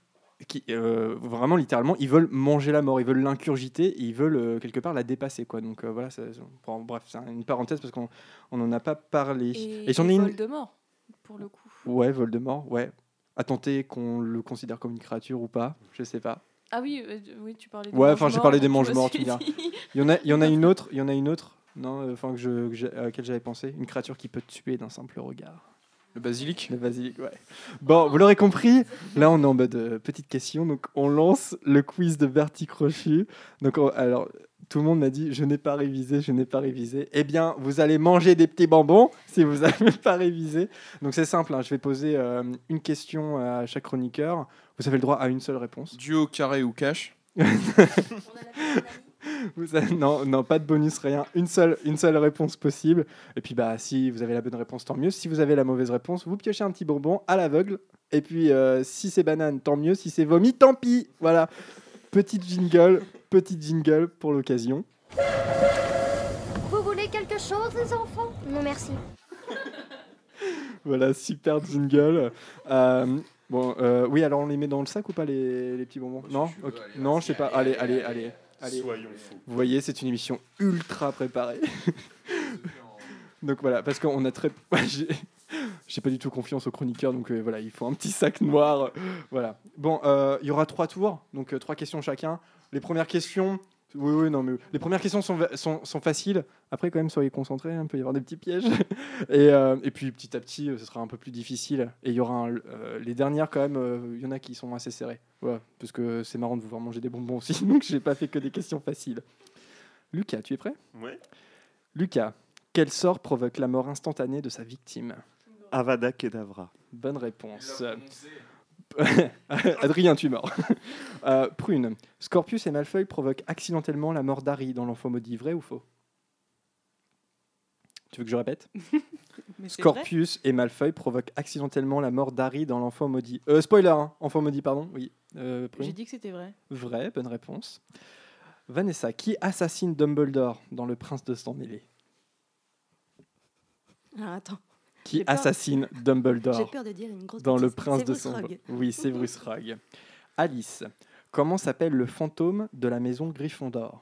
qui, euh, vraiment littéralement, ils veulent manger la mort, ils veulent l'incurgiter, ils veulent euh, quelque part la dépasser. Quoi. Donc euh, voilà, ça- bon, bref, c'est une parenthèse parce qu'on on n'en a pas parlé. Et, j'en ai une. Voldemort, pour le coup. Ouais, Voldemort, ouais. À tenter qu'on le considère comme une créature ou pas, je sais pas. Ah oui, oui, tu parlais des Ouais, enfin, j'ai parlé des mange-morts, suis tu me Il y en a, il y en a une autre, il y en a une autre, non, enfin que je, que à laquelle j'avais pensé, une créature qui peut te tuer d'un simple regard. Le basilic Le basilic, ouais. Bon, vous l'aurez compris, là on est en mode euh, petite question, donc on lance le quiz de Bertie Crochu. Donc on- alors tout le monde m'a dit je n'ai pas révisé, je n'ai pas révisé. Eh bien, vous allez manger des petits bonbons si vous n'avez pas révisé. Donc c'est simple, hein, je vais poser euh, une question à chaque chroniqueur. Vous avez le droit à une seule réponse. Duo, carré ou cash Vous avez- non, non, pas de bonus, rien. Une seule, une seule réponse possible. Et puis, bah, si vous avez la bonne réponse, tant mieux. Si vous avez la mauvaise réponse, vous piochez un petit bonbon à l'aveugle. Et puis, euh, si c'est banane, tant mieux. Si c'est vomi, tant pis. Voilà. Petite jingle, petite jingle pour l'occasion. Vous voulez quelque chose, les enfants? Non, merci. Voilà, super jingle. Euh, bon, euh, oui, alors on les met dans le sac ou pas les, les petits bonbons? Non, Ok. non, je sais pas. Allez, allez, allez, allez. Soyons fous. Vous voyez, c'est une émission ultra préparée. donc voilà, parce qu'on a très. J'ai pas du tout confiance aux chroniqueurs, donc euh, voilà, il faut un petit sac noir. voilà. Bon, euh, il y aura trois tours, donc euh, trois questions chacun. Les premières questions. Oui, oui, non, mais les premières questions sont, sont, sont faciles. Après, quand même, soyez concentrés, il peut y avoir des petits pièges. et, euh, et puis, petit à petit, euh, ce sera un peu plus difficile. Et il y aura un- euh, les dernières, quand même, euh, il y en a qui sont assez serrées. Voilà, parce que c'est marrant de vous voir manger des bonbons aussi, donc j'ai pas fait que des questions faciles. Lucas, tu es prêt? Ouais. Lucas, quel sort provoque la mort instantanée de sa victime? Avada Kedavra. Bonne réponse. Adrien, tu es mort. Euh, prune, Scorpius et Malfeuille provoquent accidentellement la mort d'Harry dans l'enfant maudit, vrai ou faux? Tu veux que je répète? Mais c'est vrai. Scorpius et Malfeuille provoquent accidentellement la mort d'Harry dans l'enfant maudit. Euh, spoiler, hein, enfant maudit, pardon. Oui. Euh, J'ai dit que c'était vrai. Vrai, bonne réponse. Vanessa, qui assassine Dumbledore dans Le Prince de Sang Mêlé? Ah, attends, Qui peur. assassine Dumbledore peur de dire une grosse dans Le. Prince de Rogue. Oui, Severus Rogue. Alice, comment s'appelle le fantôme de la maison Gryffondor?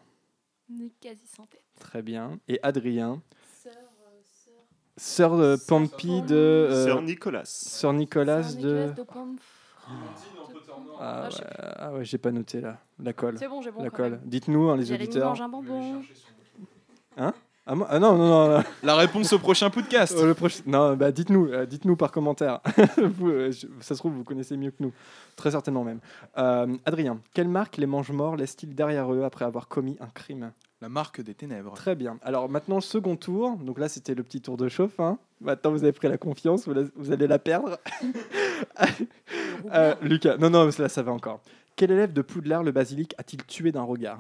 Quasi sans tête. Très bien. Et Adrien, Sœur, euh, sœur- sœur de Sœur Pampi Pam- de... euh, Sœur Nicolas. Sœur Nicolas sœur de... Nicolas Pomf- Ah Ah, ouais, ah ouais, j'ai pas noté là. La colle. C'est bon, j'ai bon. La colle. Dites-nous, hein, les auditeurs. un bonbon. Moi- ah non, non, non. non. La réponse au prochain podcast. Euh, le prochain- Non, bah dites-nous, euh, dites-nous par commentaire. Vous, euh, je- ça se trouve, vous connaissez mieux que nous, très certainement même. Euh, Adrien, quelle marque les mange-morts laissent-ils derrière eux après avoir commis un crime? La marque des ténèbres. Très bien. Alors maintenant le second tour. Donc là c'était le petit tour de chauffe. hein. Maintenant vous avez pris la confiance, vous, la- vous allez la perdre. Euh, Lucas, non non, là ça va encore. Quel élève de Poudlard le basilic a-t-il tué d'un regard?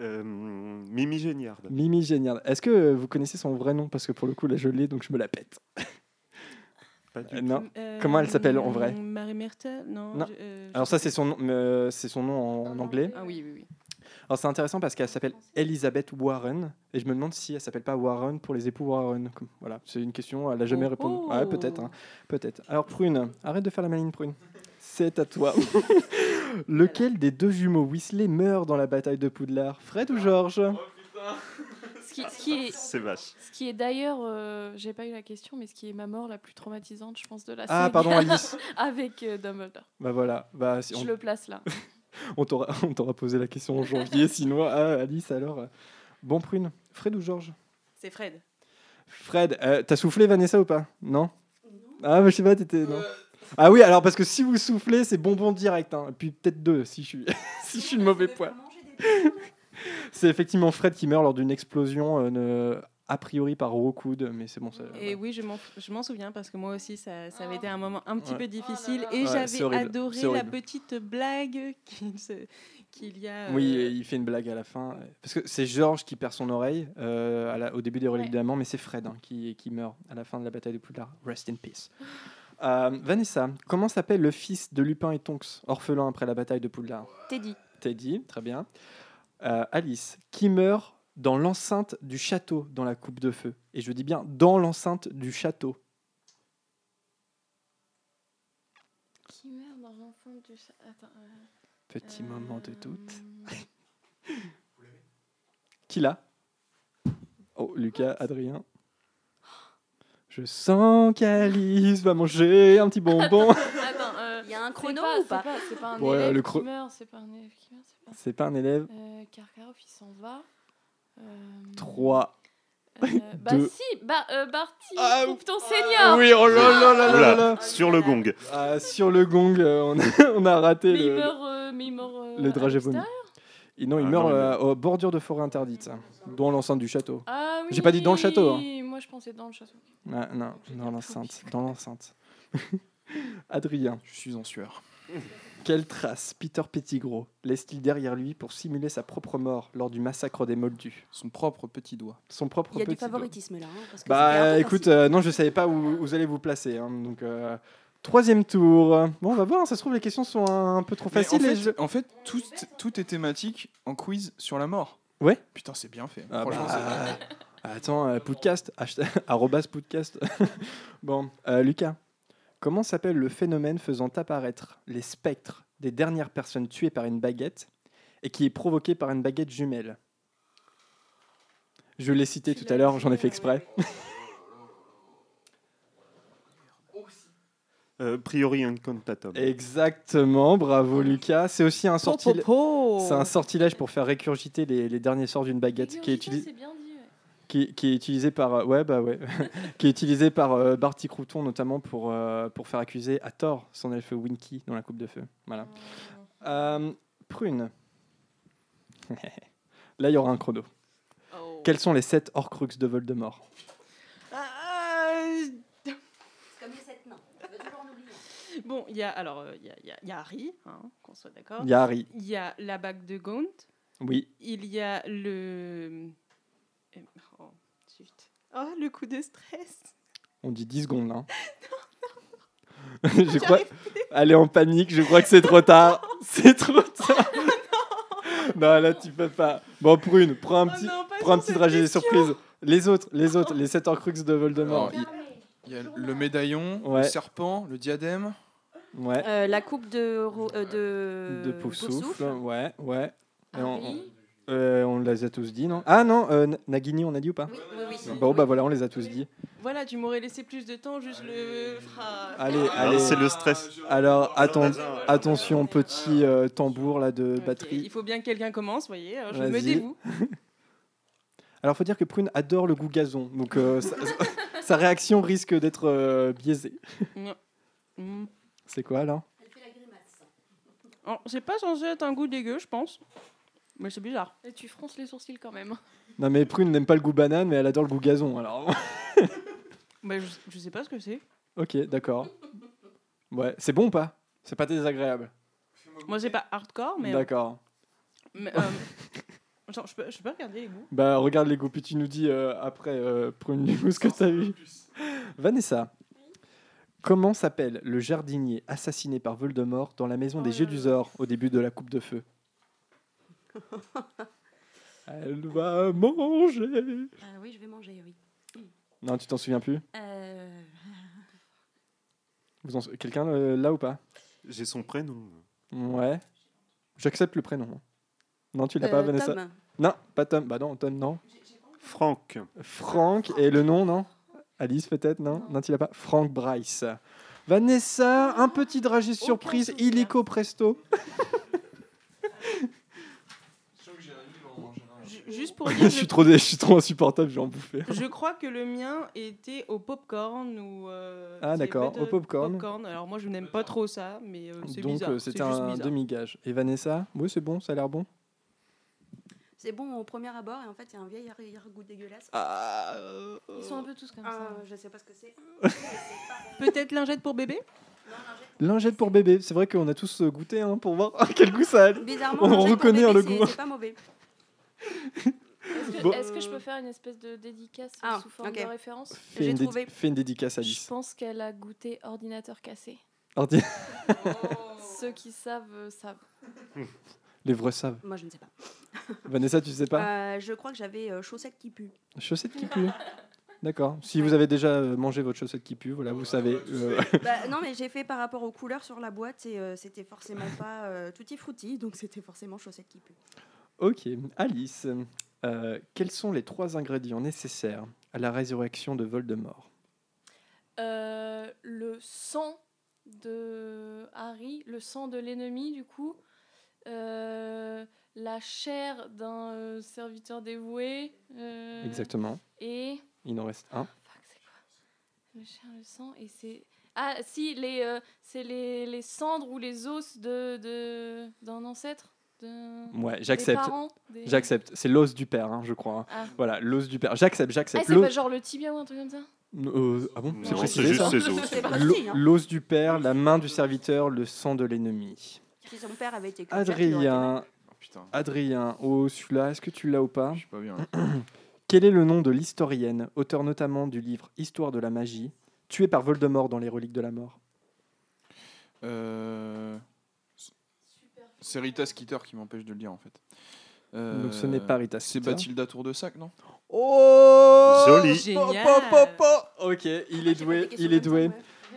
Euh, Mimi Géniard. Mimi Géniard. Est-ce que euh, vous connaissez son vrai nom? Parce que pour le coup là je l'ai donc je me la pète. Pas du Euh, tout. non. Euh, Comment elle s'appelle en vrai? Marie Mertel Non. Non. je- euh, Alors ça c'est son nom, euh, c'est son nom en, en anglais. Ah oui, oui, oui. Alors c'est intéressant parce qu'elle s'appelle Elizabeth Warren et je me demande si elle s'appelle pas Warren pour les époux Warren. Comme- Voilà, c'est une question, elle a jamais Oh, répondu. oh. Ouais, peut-être, hein, peut-être. Alors Prune, arrête de faire la maline Prune. C'est à toi. Lequel des deux jumeaux Weasley meurt dans la bataille de Poudlard Fred ou George Ce qui, ce qui est, C'est vache. ce qui est d'ailleurs, euh, j'ai pas eu la question, mais ce qui est ma mort la plus traumatisante, je pense, de la Ah saga, pardon Alice. avec euh, Dumbledore. Bah voilà, bah, si Je on, le place là. on t'aura on t'aura posé la question en janvier, sinon ah, Alice alors. euh, Bon Prune, Fred ou George C'est Fred. Fred, euh, t'as soufflé Vanessa ou pas? Non? Ah, mais je sais pas, t'étais. Non? Ah oui, alors parce que si vous soufflez, c'est bonbon direct. Hein. Et puis peut-être deux si je suis, si je suis de mauvais poids. C'est effectivement Fred qui meurt lors d'une explosion, euh, ne- a priori par Rockwood, mais c'est bon. Ça, Et oui, je m'en, je m'en souviens parce que moi aussi, ça, ça avait été un moment un petit Ouais. peu difficile. là là. Et Ouais, j'avais adoré la petite blague qu'il, y a. Oui, euh, il fait une blague à la fin. Parce que c'est George qui perd son oreille euh, à la- au début des Reliques Ouais. d'Amant, mais c'est Fred hein, qui, qui meurt à la fin de la bataille de Poudlard. Rest in peace. Euh, Vanessa, comment s'appelle le fils de Lupin et Tonks, orphelin après la bataille de Poudlard? Teddy. Teddy, très bien. Euh, Alice, qui meurt dans l'enceinte du château dans la coupe de feu? Et je dis bien dans l'enceinte du château. Qui meurt dans l'enfant du. Attends. euh, Petit moment de doute. Qui l'a Oh, Lucas, Adrien. Je sens qu'Alice va manger un petit bonbon. Attends, euh, Il y a un chrono pas- ou pas pas C'est pas un Ouais, meurt, c'est pas un élève qui meurt, c'est pas. Pas un élève. Euh, il s'en va. Euh, 3. euh, bah deux. si, bah, euh, Barty, Ah, coupe ton seigneur Oui, oh là là là là là sur le gong. Ah, sur le gong, euh, on, a, on a raté Mais il le, meurt, euh, mais il meurt euh, le dragé vomi. non, il Ah, meurt non, il euh, meurt. aux bordures de forêt interdite, ça, dans l'enceinte du château. Ah oui J'ai pas dit dans le château, hein. Moi, je pensais dans le château. Ah, non, dans l'enceinte, dans l'enceinte. Adrien, Je suis en sueur. quelle trace Peter Pettigrew laisse-t-il derrière lui pour simuler sa propre mort lors du massacre des Moldus? Son propre petit doigt. Son propre Il y a du doigt. favoritisme là. hein, parce que Bah écoute, euh, non, je savais pas où vous allez vous placer. hein, donc, euh, troisième tour. Bon, on va voir, ça se trouve, les questions sont un, un peu trop Mais faciles. en fait, je- en fait, tout, tout est thématique en quiz sur la mort. Ouais. Putain, c'est bien fait. Ah Franchement, bah, Attends, euh, podcast, arrobas podcast. bon, euh, Lucas, comment s'appelle le phénomène faisant apparaître les spectres des dernières personnes tuées par une baguette et qui est provoqué par une baguette jumelle? Je l'ai cité Tu tout à l'heure, j'en ai fait ouais. exprès. Euh, priori incantatum. Exactement, bravo Lucas. C'est aussi un, sortil... Po, po, po. c'est un sortilège pour faire récurgiter les, les derniers sorts d'une baguette qui est, utilisé c'est bien dit. Qui, qui est utilisé par euh, ouais bah ouais qui est utilisé par euh, Barty Crouton notamment pour euh, pour faire accuser à tort son elfe Winky dans la coupe de feu. Voilà. Euh, prune. Là, il y aura un chrono. Oh. Quels sont les sept Horcruxes de Voldemort? Ah, C'est comme les sept nains. Tu veux toujours en oublier un. Bon, il y a alors il y, a- il y y a Harry, hein, qu'on soit d'accord. Il y a Harry. Il y a la bague de Gaunt. Oui. Il y a le. Euh, Oh, zut. Oh, le coup de stress. On dit 10 secondes là. je crois. Elle est en panique. Je crois que c'est trop tard. C'est trop tard. non, là tu peux pas. Bon, prune. Prends un Oh petit. non, Prends un petit dragé des surprises. Les autres, les autres, les sept Horcruxes de Voldemort. Alors, il y a le médaillon, Ouais. le serpent, le diadème. Ouais. Euh, la coupe de, euh, de, de Poufsouffle. Ouais, ouais. Et on, Harry, euh, on les a tous dit, non? Ah non, euh, Nagini, on a dit ou pas? Oui, oui, oui. Bon, bah voilà, on les a tous dit. Voilà, tu m'aurais laissé plus de temps, juste le. Ah, Allez, Ah, allez. c'est le stress. Alors, atten- attention, petit euh, tambour là de batterie. Il faut bien que quelqu'un commence, voyez. alors je me dévoue. Alors, faut dire que Prune adore le goût gazon, donc euh, sa, sa réaction risque d'être euh, biaisée. Hmm. C'est quoi là? Elle fait la grimace. Oh, c'est pas censé être un goût dégueu, je pense. Mais c'est bizarre. et tu fronces les sourcils quand même. Non, mais Prune n'aime pas le goût banane, mais elle adore le goût gazon. Alors, Mais je, je sais pas ce que c'est. ok, d'accord. Ouais, c'est bon ou pas? C'est pas désagréable. Moi, c'est pas hardcore, mais. D'accord. mais, euh, Attends, je peux, je peux regarder les goûts? Bah regarde les goûts, puis tu nous dis euh, après euh, pour une news que t'as vu. Vanessa, comment s'appelle le jardinier assassiné par Voldemort dans la maison des Oh du là. Zor au début de la Coupe de Feu? Elle va manger. Ah oui, je vais manger, oui. Non, tu t'en souviens plus? Euh, Vous en sou- Quelqu'un euh, là ou pas? J'ai son prénom. Ouais. J'accepte le prénom. Non, tu l'as pas, euh, Vanessa? Tom. Non, pas Tom. Bah non, Tom, non. Franck. Franck et le nom, non? Alice peut-être, non? Non, tu l'as pas? Frank Bryce. Vanessa, un petit dragé surprise, illico presto. Juste pour je suis trop, je suis trop insupportable, je vais en bouffer. je crois que le mien était au popcorn ou. euh, Ah, d'accord, au popcorn. popcorn. Alors moi je n'aime pas trop ça, mais euh, c'est Donc bizarre. euh, c'est c'était juste un demi-gage. Et Vanessa? Oui, c'est bon, ça a l'air bon. C'est bon au premier abord et en fait, il y a un vieil arrière-goût dégueulasse. Ah, Ils sont un peu tous comme Ah, ça. je sais pas ce que c'est. Peut-être lingette pour bébé? Lingette pour bébé. C'est vrai qu'on a tous euh, goûté hein, pour voir quel goût ça a. Bizarrement, On reconnaît, bébé, le goût. C'est pas mauvais. Est-ce que, Bon. est-ce que je peux faire une espèce de dédicace Ah, sous forme de référence Fais J'ai trouvé. fais une dédicace, Je Alice. pense qu'elle a goûté ordinateur cassé. Ordi- Ceux qui savent, euh, savent. Les vrais savent. Moi, je ne sais pas. Vanessa, tu sais pas Euh, je crois que j'avais euh, chaussettes qui puent. Chaussette qui pue. D'accord. Si vous avez déjà mangé votre chaussette qui pue, voilà, vous savez. euh, Bah, non, mais j'ai fait par rapport aux couleurs sur la boîte et euh, c'était forcément pas euh, tutti frutti, donc c'était forcément chaussettes qui puent. Ok. Alice, euh, quels sont les trois ingrédients nécessaires à la résurrection de Voldemort? Euh, le sang de Harry, le sang de l'ennemi, du coup. Euh, la chair d'un serviteur dévoué. Exactement. Et. Il en reste un. Fuck, c'est quoi? Le chair, le sang, et c'est. Ah, si, les, c'est les, les cendres ou les os de, de, d'un ancêtre? De, Ouais, j'accepte. des- J'accepte. C'est l'os du père, hein, je crois. hein. Ah. Voilà, l'os du père. J'accepte, Ah, j'accepte. c'est L'os- pas genre le tibia ou un truc comme ça? Euh, ah bon? Non, C'est c'est précisé juste ça ses os. C'est L'o- hein. L'os du père, la main du serviteur, le sang de l'ennemi. Si son père avait été culture, il aurait été Adrien, Oh, putain, Adrien, oh celui-là, est-ce que tu l'as ou pas? Je suis pas bien. Quel est le nom de l'historienne, auteur notamment du livre Histoire de la magie, tuée par Voldemort dans les reliques de la mort? Euh, C'est Rita Skeeter qui m'empêche de le dire en fait. Euh, Donc ce n'est pas Rita C'est Skeeter. Bathilda Tour de Sac, non Oh Joli. Génial. Ok, il est doué, il est doué.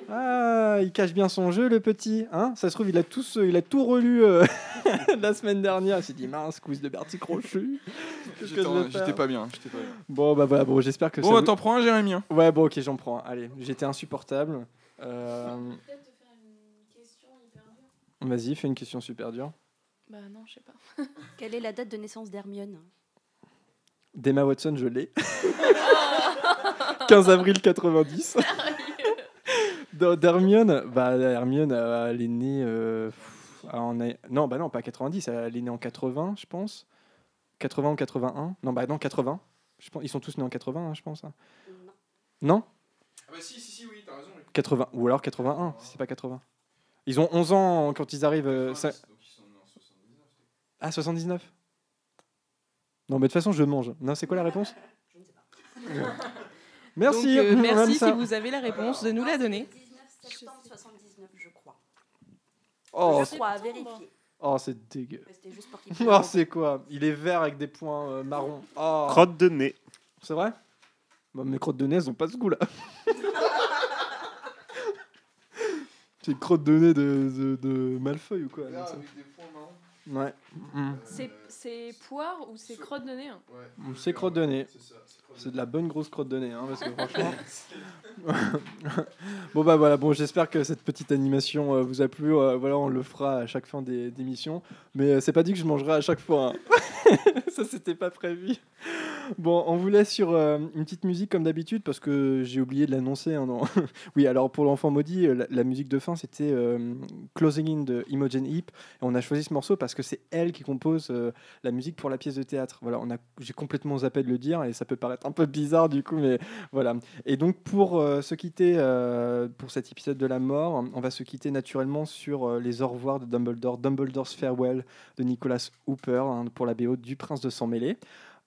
Ah, il cache bien son jeu, le petit. Hein? Ça se trouve, il a, tout, ce- il a tout relu euh, la semaine dernière. Il s'est dit, mince, quiz de Bertie Crochu. Qu'est-ce que J'étais je en- vais J'étais faire? pas bien. j'étais pas bien. Bon, bah voilà, bon, j'espère que Bon, ça. bah, vous- t'en prends un, Jérémy. hein. Ouais, bon, ok, j'en prends. un. Allez, j'étais insupportable. Euh, Peut-être te faire une question hyper dure. Vas-y, fais une question super dure. Bah non, je sais pas. Quelle est la date de naissance d'Hermione? D'Emma Watson, je l'ai. 15 avril 90. Dans- D'Hermione, bah, Hermione, elle est née. euh, en Non, bah non, pas 90, elle est née en 80, je pense. 80 ou 81 Non, bah non, 80. Je pense, ils sont tous nés en 80, hein, je pense. hein. Non Ah bah si, si, si, oui, t'as raison. 80. Ou alors 81, si c'est pas 80. Ils ont 11 ans quand ils arrivent. euh, ça- Ah, 79 Non, mais de toute façon, je mange. Non, c'est quoi la réponse? Merci. Donc, euh, merci ça. si vous avez la réponse de nous la donner. 19 septembre 79, je crois. Oh, je c'est- crois, à vérifier. oh, c'est dégueu. Juste pour Oh, c'est quoi? Il est vert avec des points euh, marrons. Oh. Crotte de nez. C'est vrai? Bah, Mes crottes de nez, elles ont pas ce goût-là. c'est une crotte de nez de, de, de Malfeuille ou quoi ça. Ouais. Mm. C'est, c'est poire ou c'est crotte de nez hein? Mm, C'est crotte de nez. C'est de la bonne grosse crotte de nez, hein, parce que franchement. bon bah voilà, bon j'espère que cette petite animation euh, vous a plu. euh, voilà, on le fera à chaque fin des d'émission, mais euh, c'est pas dit que je mangerai à chaque fois. hein. Ça c'était pas prévu. Bon, on vous laisse sur euh, une petite musique comme d'habitude parce que j'ai oublié de l'annoncer. hein, non. oui, alors pour l'enfant maudit, la, la musique de fin c'était euh, Closing In de Imogen Heap. Et on a choisi ce morceau parce que c'est elle qui compose euh, la musique pour la pièce de théâtre. Voilà, on a, j'ai complètement zappé de le dire et ça peut paraître un peu bizarre du coup, mais voilà. Et donc pour euh, se quitter euh, pour cet épisode de la mort, on va se quitter naturellement sur les au revoir de Dumbledore, Dumbledore's Farewell de Nicholas Hooper hein, pour la BO du Prince de Sang Mêlé.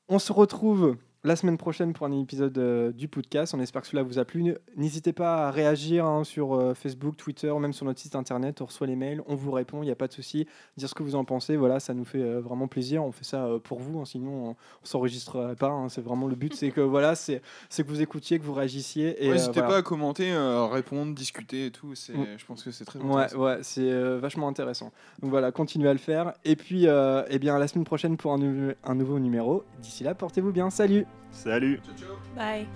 On se retrouve la semaine prochaine pour un épisode euh, du podcast. On espère que cela vous a plu. N'hésitez pas à réagir hein, sur euh, Facebook, Twitter, même sur notre site internet. On reçoit les mails, on vous répond, il n'y a pas de souci. Dire ce que vous en pensez, voilà, ça nous fait euh, vraiment plaisir. On fait ça pour vous, hein, sinon on, on s'enregistrerait pas. hein. C'est vraiment le but, c'est que voilà, c'est c'est que vous écoutiez, que vous réagissiez. Ouais, N'hésitez voilà. pas à commenter, répondre, discuter et tout. C'est, Mm. Je pense que c'est très Ouais, intéressant. ouais, c'est euh, vachement intéressant. Donc voilà, continuez à le faire. Et puis, eh bien, à la semaine prochaine pour un nouveau numéro. D'ici là, portez-vous bien. Salut Salut Bye.